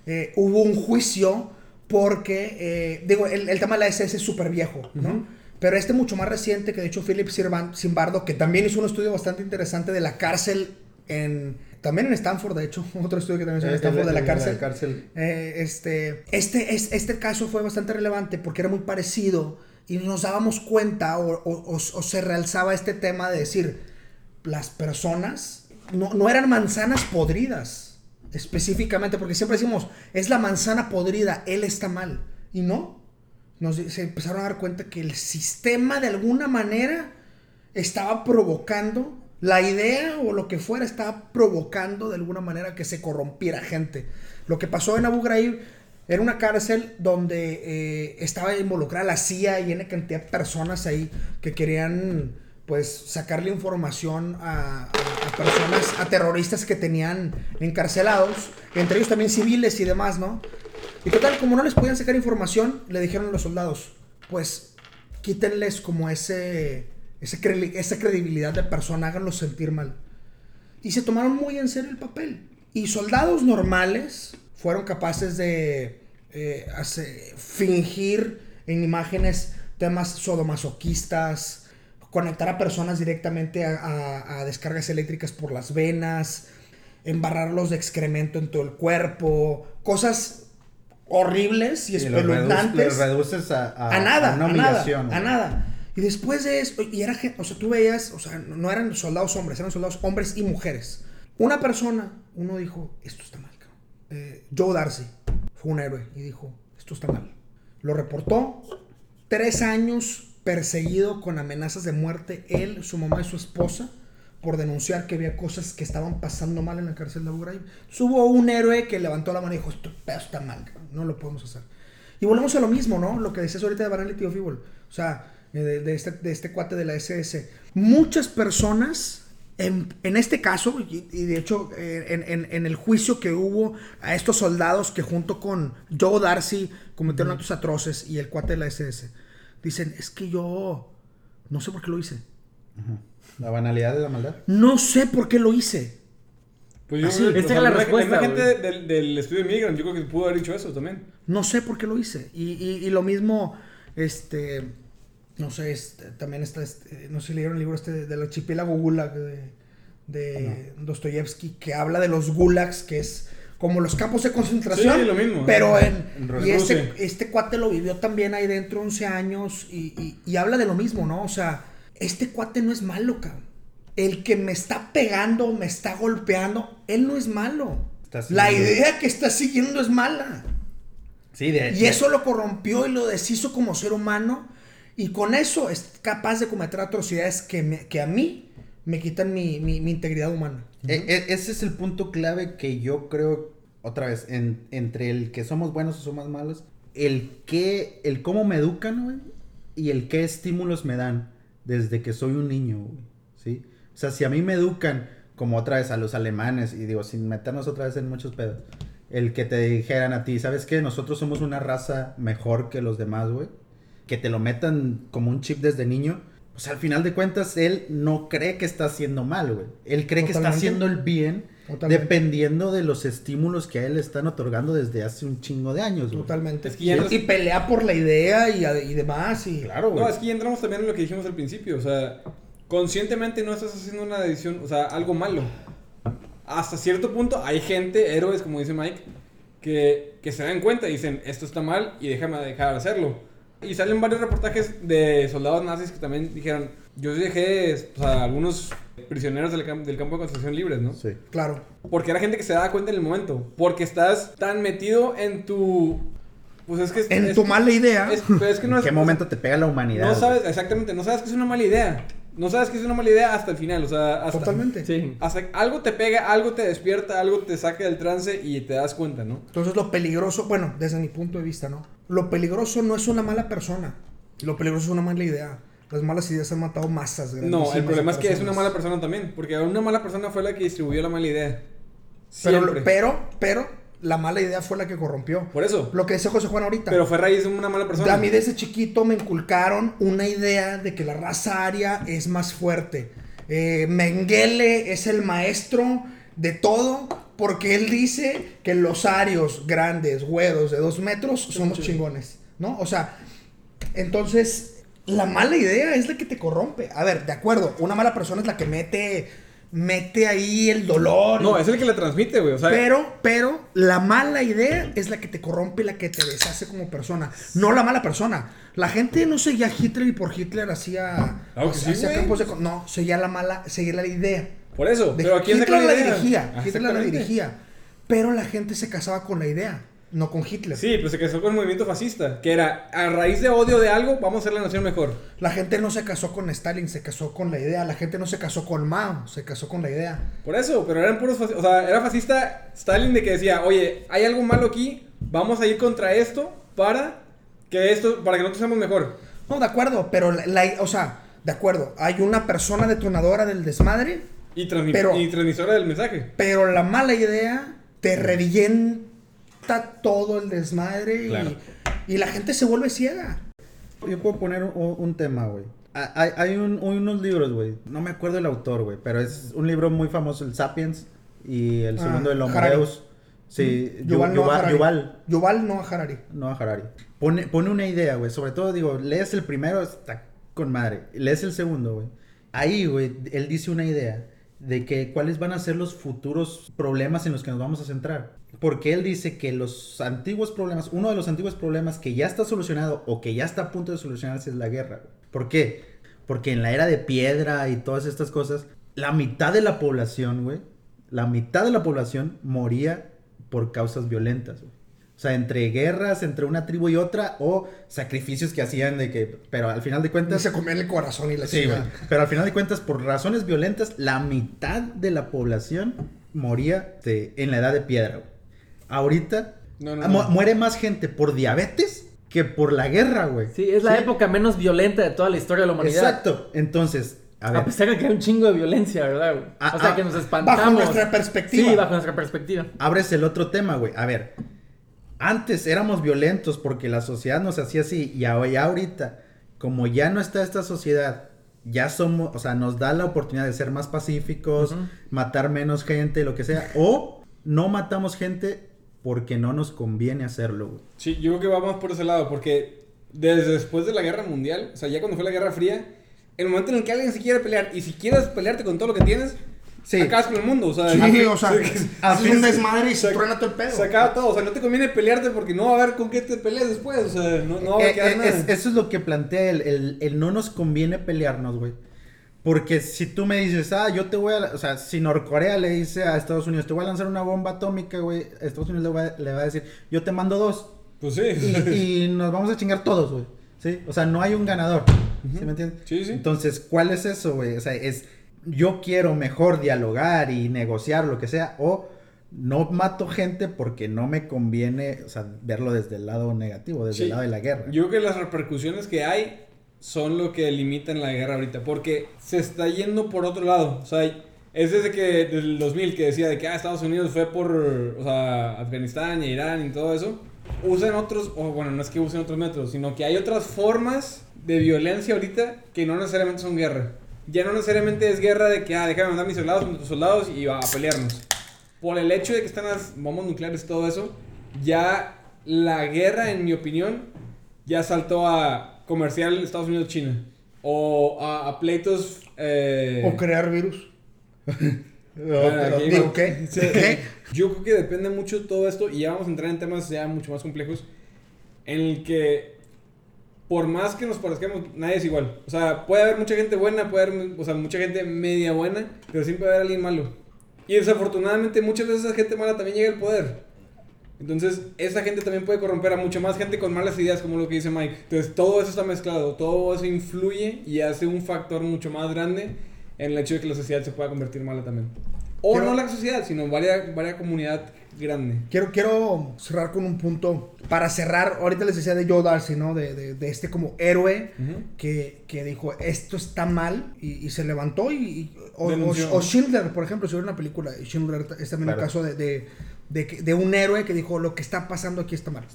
Eh, hubo un juicio porque, eh, digo, el, el tema de la SS es súper viejo, ¿no? Pero este mucho más reciente, que de hecho Philip Zimbardo, que también hizo un estudio bastante interesante de la cárcel en... También en Stanford, de hecho, otro estudio que también hizo en Eh, Stanford de la cárcel. cárcel. Eh, este, este, es, este caso fue bastante relevante porque era muy parecido y nos dábamos cuenta o, o- o- o se realzaba este tema de decir, las personas no, no eran manzanas podridas específicamente, porque siempre decimos, es la manzana podrida, él está mal. Y no, nos, se empezaron a dar cuenta que el sistema de alguna manera estaba provocando, la idea o lo que fuera estaba provocando de alguna manera que se corrompiera gente. Lo que pasó en Abu Ghraib era una cárcel donde eh, estaba involucrada la CIA y una cantidad de personas ahí que querían pues sacarle información a, personas, a terroristas que tenían encarcelados, entre ellos también civiles y demás, ¿no? Y total, como no les podían sacar información, le dijeron a los soldados, pues quítenles como ese, ese cre- esa credibilidad de persona, háganlos sentir mal. Y se tomaron muy en serio el papel. Y soldados normales fueron capaces de eh, hace- fingir en imágenes temas sodomasoquistas, conectar a personas directamente a, a- a descargas eléctricas por las venas, embarrarlos de excremento en todo el cuerpo, cosas horribles y espeluznantes reduces a, a- a nada, a una a nada, humillación. a güey. nada. Y después de eso, y era gente, o sea, tú veías, o sea, no eran soldados hombres, eran soldados hombres y mujeres. Una persona, uno dijo, esto está mal, cabrón. Eh, Joe Darcy fue un héroe y dijo, esto está mal. Lo reportó, tres años perseguido con amenazas de muerte, él, su mamá y su esposa, por denunciar que había cosas que estaban pasando mal en la cárcel de Abu Ghraib. Hubo un héroe que levantó la mano y dijo, esto pedo está mal, no lo podemos hacer. Y volvemos a lo mismo, ¿no? Lo que decías ahorita de Banality of Evil. O sea, eh, de, de este, de este cuate de la SS. Muchas personas, en, en este caso, y, y de hecho eh, en, en- en el juicio que hubo a estos soldados que junto con Joe Darcy cometieron actos atroces y el cuate de la SS, dicen, es que yo no sé por qué lo hice. La banalidad de la maldad. No sé por qué lo hice. Pues yo Así, sea, es la respuesta, gente del, del estudio de Migrant, yo creo que pudo haber dicho eso también. No sé por qué lo hice. Y, y- y lo mismo, este, no sé, este, también está, este, no sé si leyeron el libro este de- del archipiélago Gulag de, de Dostoyevsky, que habla de los gulags, que es como los campos de concentración. Sí, lo mismo. Pero en... En y este, este cuate lo vivió también ahí dentro 11 años y, y- y habla de lo mismo, ¿no? O sea, este cuate no es malo, cabrón. El que me está pegando, me está golpeando, él no es malo. La idea que está siguiendo es mala. Sí, de Y eso lo corrompió y lo deshizo como ser humano. Y con eso es capaz de cometer atrocidades que, me- que a mí me quitan mi, mi- mi integridad humana. E- e- ese es el punto clave que yo creo, otra vez, en- entre el que somos buenos o somos malos, el que, el cómo me educan, güey, y el qué estímulos me dan desde que soy un niño, güey, ¿sí? O sea, si a mí me educan, como otra vez a los alemanes, y digo, sin meternos otra vez en muchos pedos, el que te dijeran a ti, ¿sabes qué? Nosotros somos una raza mejor que los demás, güey. Que te lo metan como un chip desde niño. Pues al final de cuentas, él no cree que está haciendo mal, güey. Él cree que está haciendo el bien Totalmente. dependiendo de los estímulos que a él le están otorgando desde hace un chingo de años, güey. Totalmente. Es que ya Sí, no- Y pelea por la idea y, y demás. Y... Claro, güey. No, es que ya entramos también en lo que dijimos al principio. O sea, conscientemente no estás haciendo una decisión, o sea, algo malo. Hasta cierto punto hay gente, héroes, como dice Mike, que, que se dan cuenta y dicen, esto está mal y déjame dejar de hacerlo. Y salen varios reportajes de soldados nazis que también dijeron, yo dejé sea, algunos prisioneros del, cam- del campo de concentración libres, ¿no? Sí. Claro. Porque era gente que se daba cuenta en el momento. Porque estás tan metido en tu... Pues es que... es- En es- tu mala idea. es- pero es que no ¿En es- qué momento te pega la humanidad? no sabes, exactamente, no sabes que es una mala idea. No sabes que es una mala idea hasta el final, o sea, hasta, Totalmente. Sí. hasta algo te pega, algo te despierta, algo te saca del trance y te das cuenta, ¿no? Entonces lo peligroso, bueno, desde mi punto de vista, ¿no? Lo peligroso no es una mala persona. Lo peligroso es una mala idea. Las malas ideas han matado masas. No, el problema es que es una mala persona también, porque una mala persona fue la que distribuyó la mala idea. Pero, Siempre. pero, pero, la mala idea fue la que corrompió. Por eso. Lo que dice José Juan ahorita. Pero fue raíz de una mala persona. A mí desde chiquito me inculcaron una idea de que la raza aria es más fuerte. Eh, Mengele es el maestro de todo porque él dice que los arios grandes, güeros de dos metros son los chingones, ¿no? O sea, entonces la mala idea es la que te corrompe. A ver, de acuerdo, una mala persona es la que mete, mete ahí el dolor. No, es el que le transmite, güey. O sea, Pero, pero, la mala idea es la que te corrompe y la que te deshace como persona. No la mala persona. La gente no seguía a Hitler y por Hitler hacía. Claro que sí, hacía campos de No, seguía la mala, seguía la idea. por eso. De- pero aquí Hitler la la dirigía. Hitler la dirigía. Pero la gente se casaba con la idea, no con Hitler. Sí, pues se casó con el movimiento fascista, que era a raíz de odio de algo, vamos a hacer la nación mejor. La gente no se casó con Stalin, se casó con la idea. La gente no se casó con Mao, se casó con la idea. Por eso, pero eran puros fascistas. O sea, era fascista Stalin de que decía, oye, hay algo malo aquí, vamos a ir contra esto para que esto, para que nosotros seamos mejor. No, de acuerdo, pero la, la- o sea, de acuerdo. Hay una persona detonadora del desmadre Y, Pero- y transmisora del mensaje. Pero la mala idea te revienta todo el desmadre y- Claro. y, la gente se vuelve ciega. Yo puedo poner un, un tema, güey. Ah, Hay, hay un- unos libros, güey. No me acuerdo el autor, güey. Pero es un libro muy famoso, el Sapiens. Y el Ah, segundo, el Homo Harari. Deus. Sí, Yuval, Yu- Noah Yuval, Harari. Yuval, Yuval Noah Harari. no a Harari. Pone, pone una idea, güey. Sobre todo, digo, lees el primero, está con madre. Lees el segundo, güey. Ahí, güey, él dice una idea de que cuáles van a ser los futuros problemas en los que nos vamos a centrar. Porque él dice que los antiguos problemas, uno de los antiguos problemas que ya está solucionado o que ya está a punto de solucionarse es la guerra. ¿Por qué? Porque en la era de piedra y todas estas cosas, la mitad de la población, güey, la mitad de la población moría por causas violentas, güey. O sea, entre guerras, entre una tribu y otra, o sacrificios que hacían de que, pero al final de cuentas... se comían el corazón y la Sí, güey. Pero al final de cuentas, por razones violentas, la mitad de la población moría de- en la edad de piedra, güey. Ahorita No, no, ah, mu- no. muere más gente por diabetes que por la guerra, güey. Sí, es la Sí. época menos violenta de toda la historia de la humanidad. Exacto. Entonces, a ver. A pesar de que hay un chingo de violencia, ¿verdad? güey? Ah, o sea, ah, que nos espantamos. Bajo nuestra perspectiva. Sí, bajo nuestra perspectiva. abres el otro tema, güey. A ver, antes éramos violentos porque la sociedad nos hacía así y ahora ya ahorita, como ya no está esta sociedad, ya somos, o sea, nos da la oportunidad de ser más pacíficos, matar menos gente, lo que sea, o no matamos gente porque no nos conviene hacerlo, güey. Sí, yo creo que va más por ese lado, porque desde después de la guerra mundial, o sea, ya cuando fue la guerra fría, el momento en el que alguien se quiere pelear, y si quieres pelearte con todo lo que tienes, Sí. acabas con el mundo, o sea, Sí, a- o sea, se- haces un desmadre y se se- truena todo el pedo. se acaba todo, o sea, no te conviene pelearte porque no va a haber con qué te pelees después, o sea, no, no va a Eh, quedar eh, nada. es- eso es lo que plantea el, el- el no nos conviene pelearnos, güey. Porque si tú me dices, ah, yo te voy a... O sea, si Norcorea le dice a Estados Unidos, te voy a lanzar una bomba atómica, güey, Estados Unidos le va, le va a decir, yo te mando dos. Pues sí. Y, y nos vamos a chingar todos, güey. ¿Sí? O sea, no hay un ganador. ¿Sí me entiendes? Sí, sí. Entonces, ¿cuál es eso, güey? O sea, es yo quiero mejor dialogar y negociar lo que sea, o no mato gente porque no me conviene, o sea, verlo desde el lado negativo, desde Sí. el lado de la guerra. Yo creo que las repercusiones que hay son lo que limitan la guerra ahorita, porque se está yendo por otro lado. O sea, es desde que desde el 2000 que decía de que ah, Estados Unidos fue por, o sea, Afganistán y Irán y todo eso. Usan otros, o bueno, no es que usen otros métodos, sino que hay otras formas de violencia ahorita que no necesariamente son guerra. Ya no necesariamente es guerra de que, ah, déjame mandar mis soldados, mis soldados y va a pelearnos. Por el hecho de que están las bombas nucleares y todo eso, ya la guerra, en mi opinión, ya saltó a comercial Estados Unidos-China. O a, a pleitos... eh, O crear virus. Sí. ¿Qué? Yo creo que depende mucho de todo esto y ya vamos a entrar en temas ya mucho más complejos en el que por más que nos parezcamos, nadie es igual. O sea, puede haber mucha gente buena, puede haber o sea, mucha gente media buena, pero siempre va a haber alguien malo. Y desafortunadamente muchas veces esa gente mala también llega al poder. Entonces, esa gente también puede corromper a mucha más gente con malas ideas, como lo que dice Mike. Entonces, todo eso está mezclado, todo eso influye y hace un factor mucho más grande en el hecho de que la sociedad se pueda convertir mala también. O Quiero- no la sociedad, sino varias, varias comunidad grande. Quiero, quiero cerrar con un punto. Para cerrar, ahorita les decía de Joe Darcy, ¿no? De, de- de este como héroe que, que dijo, esto está mal, y, y se levantó y... y- o, o- o Schindler, por ejemplo, si hubiera una película, Schindler es también Claro. el caso de, de, de de un héroe que dijo, lo que está pasando aquí está mal.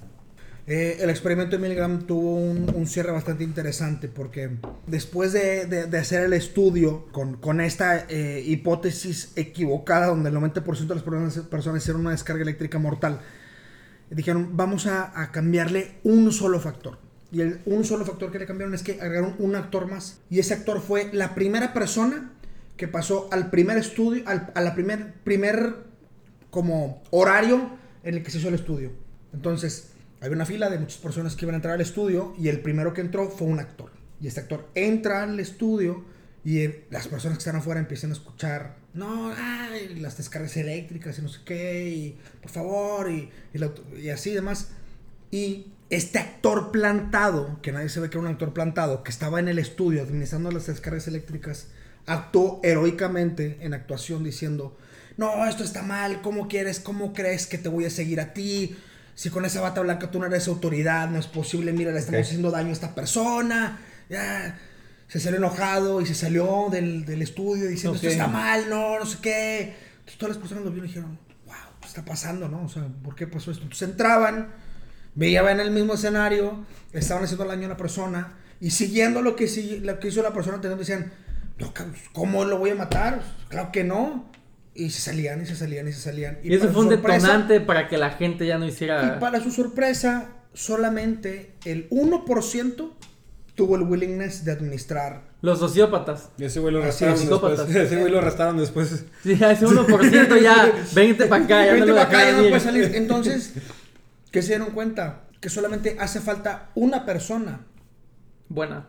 Eh, el experimento de Milgram tuvo un, un cierre bastante interesante porque después de, de- de hacer el estudio con, con esta eh, hipótesis equivocada donde el 90% de las personas, personas hicieron una descarga eléctrica mortal, dijeron vamos a, a cambiarle un solo factor. Y el un solo factor que le cambiaron es que agregaron un actor más. Y ese actor fue la primera persona que pasó al primer estudio, al, a la primer, primer como horario en el que se hizo el estudio. Entonces, había una fila de muchas personas que iban a entrar al estudio y el primero que entró fue un actor. Y este actor entra al estudio y eh, las personas que están afuera empiezan a escuchar, no, ay, las descargas eléctricas y no sé qué, y por favor, y, y, la- y así demás. Y este actor plantado, que nadie se ve que era un actor plantado, que estaba en el estudio administrando las descargas eléctricas, actuó heroicamente en actuación diciendo, no, esto está mal, ¿cómo quieres, cómo crees que te voy a seguir a ti? Si con esa bata blanca tú no eres autoridad, no es posible, mira, le estamos haciendo daño a esta persona. Ya, se salió enojado y se salió del, del estudio diciendo, esto está mal, no, no sé qué. Entonces todas las personas lo vieron y dijeron, wow, ¿qué está pasando, no? O sea, ¿por qué pasó esto? Entonces entraban, veían en el mismo escenario, estaban haciendo daño a una persona y siguiendo lo que, lo que hizo la persona, teniendo, decían, ¿cómo lo voy a matar? Claro que no. Y se salían y se salían y se salían. Y eso fue un sorpresa- detonante para que la gente ya no hiciera... y para su sorpresa, solamente el 1% tuvo el willingness de administrar. Los sociópatas. Y ese güey lo arrestaron es, después. Ese güey lo arrestaron después. Sí, ese 1% ya, 20 para acá, ya no Vente lo para acá, ya no puede salir. Entonces, ¿qué se dieron cuenta? Que solamente hace falta una persona Buena.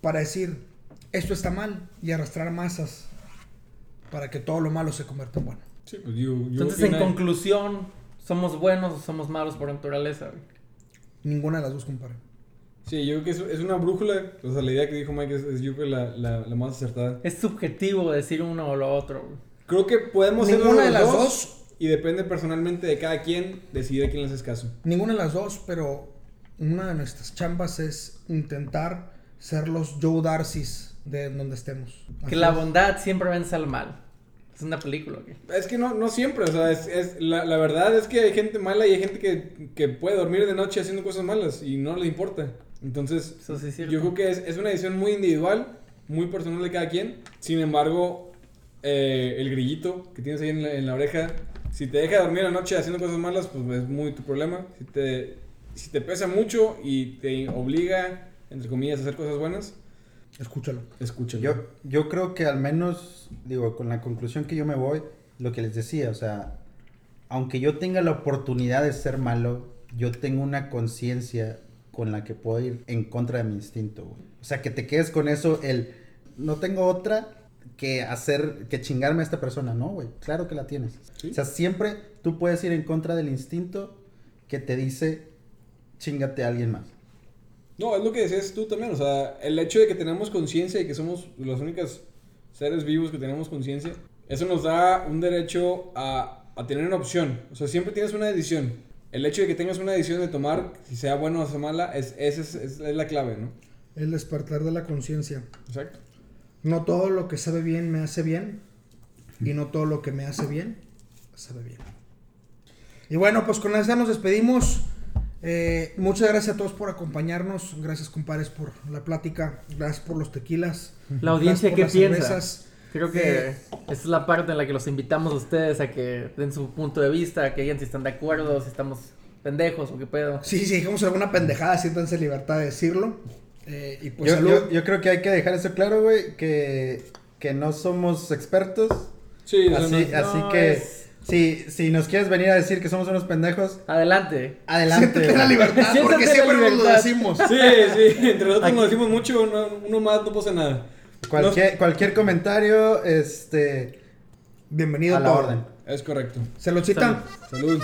para decir esto está mal y arrastrar masas para que todo lo malo se convierta en bueno. Sí, pues yo, yo Entonces, en conclusión, ¿somos buenos o somos malos por naturaleza? güey? Ninguna de las dos compara. Sí, yo creo que es, es una brújula. O sea, la idea que dijo Mike es, es yo creo la, la, la más acertada. Es subjetivo decir uno o lo otro. güey. Creo que podemos ser Ninguna de las dos, dos. Y depende personalmente de cada quien decidir a quién le haces caso. Ninguna de las dos, pero una de nuestras chambas es intentar ser los Joe Darcys de donde estemos. Que la es. bondad siempre vence al mal. Es una película. Es que no, no siempre, o sea, es, es- la, la verdad es que hay gente mala y hay gente que, que puede dormir de noche haciendo cosas malas y no le importa. Entonces, Eso sí es cierto. yo creo que es, es una decisión muy individual, muy personal de cada quien. Sin embargo, eh, el grillito que tienes ahí en la, en la oreja, si te deja dormir la noche haciendo cosas malas, pues es muy tu problema. Si te, si te pesa mucho y te obliga, entre comillas, a hacer cosas buenas, Escúchalo. escúchalo. Yo, yo creo que al menos, digo, con la conclusión que yo me voy, lo que les decía, o sea, aunque yo tenga la oportunidad de ser malo, yo tengo una conciencia con la que puedo ir en contra de mi instinto, güey. O sea, que te quedes con eso, el, no tengo otra que hacer, que chingarme a esta persona, ¿no, güey? Claro que la tienes. Sí. O sea, siempre tú puedes ir en contra del instinto que te dice, chingate a alguien más. No, es lo que decías tú también, o sea, el hecho de que tenemos conciencia y que somos los únicos seres vivos que tenemos conciencia, eso nos da un derecho a, a tener una opción, o sea, siempre tienes una decisión. El hecho de que tengas una decisión de tomar, si sea buena o sea mala, es, es, es, es- es la clave, ¿no? El despertar de la conciencia. Exacto. No todo lo que sabe bien me hace bien. Y no todo lo que me hace bien, sabe bien. Y bueno, pues con esta nos despedimos. Eh, muchas gracias a todos por acompañarnos. Gracias, compadres, por la plática. Gracias por los tequilas. La audiencia, ¿qué piensa? cervezas. Creo que Eh, esa es la parte en la que los invitamos a ustedes a que den su punto de vista, a que digan si están de acuerdo, si estamos pendejos o qué pedo. Sí, si dijimos alguna pendejada, siéntanse libertad de decirlo. Eh, y pues yo, salud. yo- yo creo que hay que dejar eso claro, güey, que, que no somos expertos. Sí, Así, no- así No, que es- si, si nos quieres venir a decir que somos unos pendejos, Adelante. adelante. Siéntate la libertad, Siéntate porque la siempre nos lo decimos. Sí, sí, entre nosotros nos decimos mucho, uno, uno más no pasa nada. Cualquier, cualquier comentario, este, Bienvenido a la todo. orden. Es correcto. Se lo citan. Salud.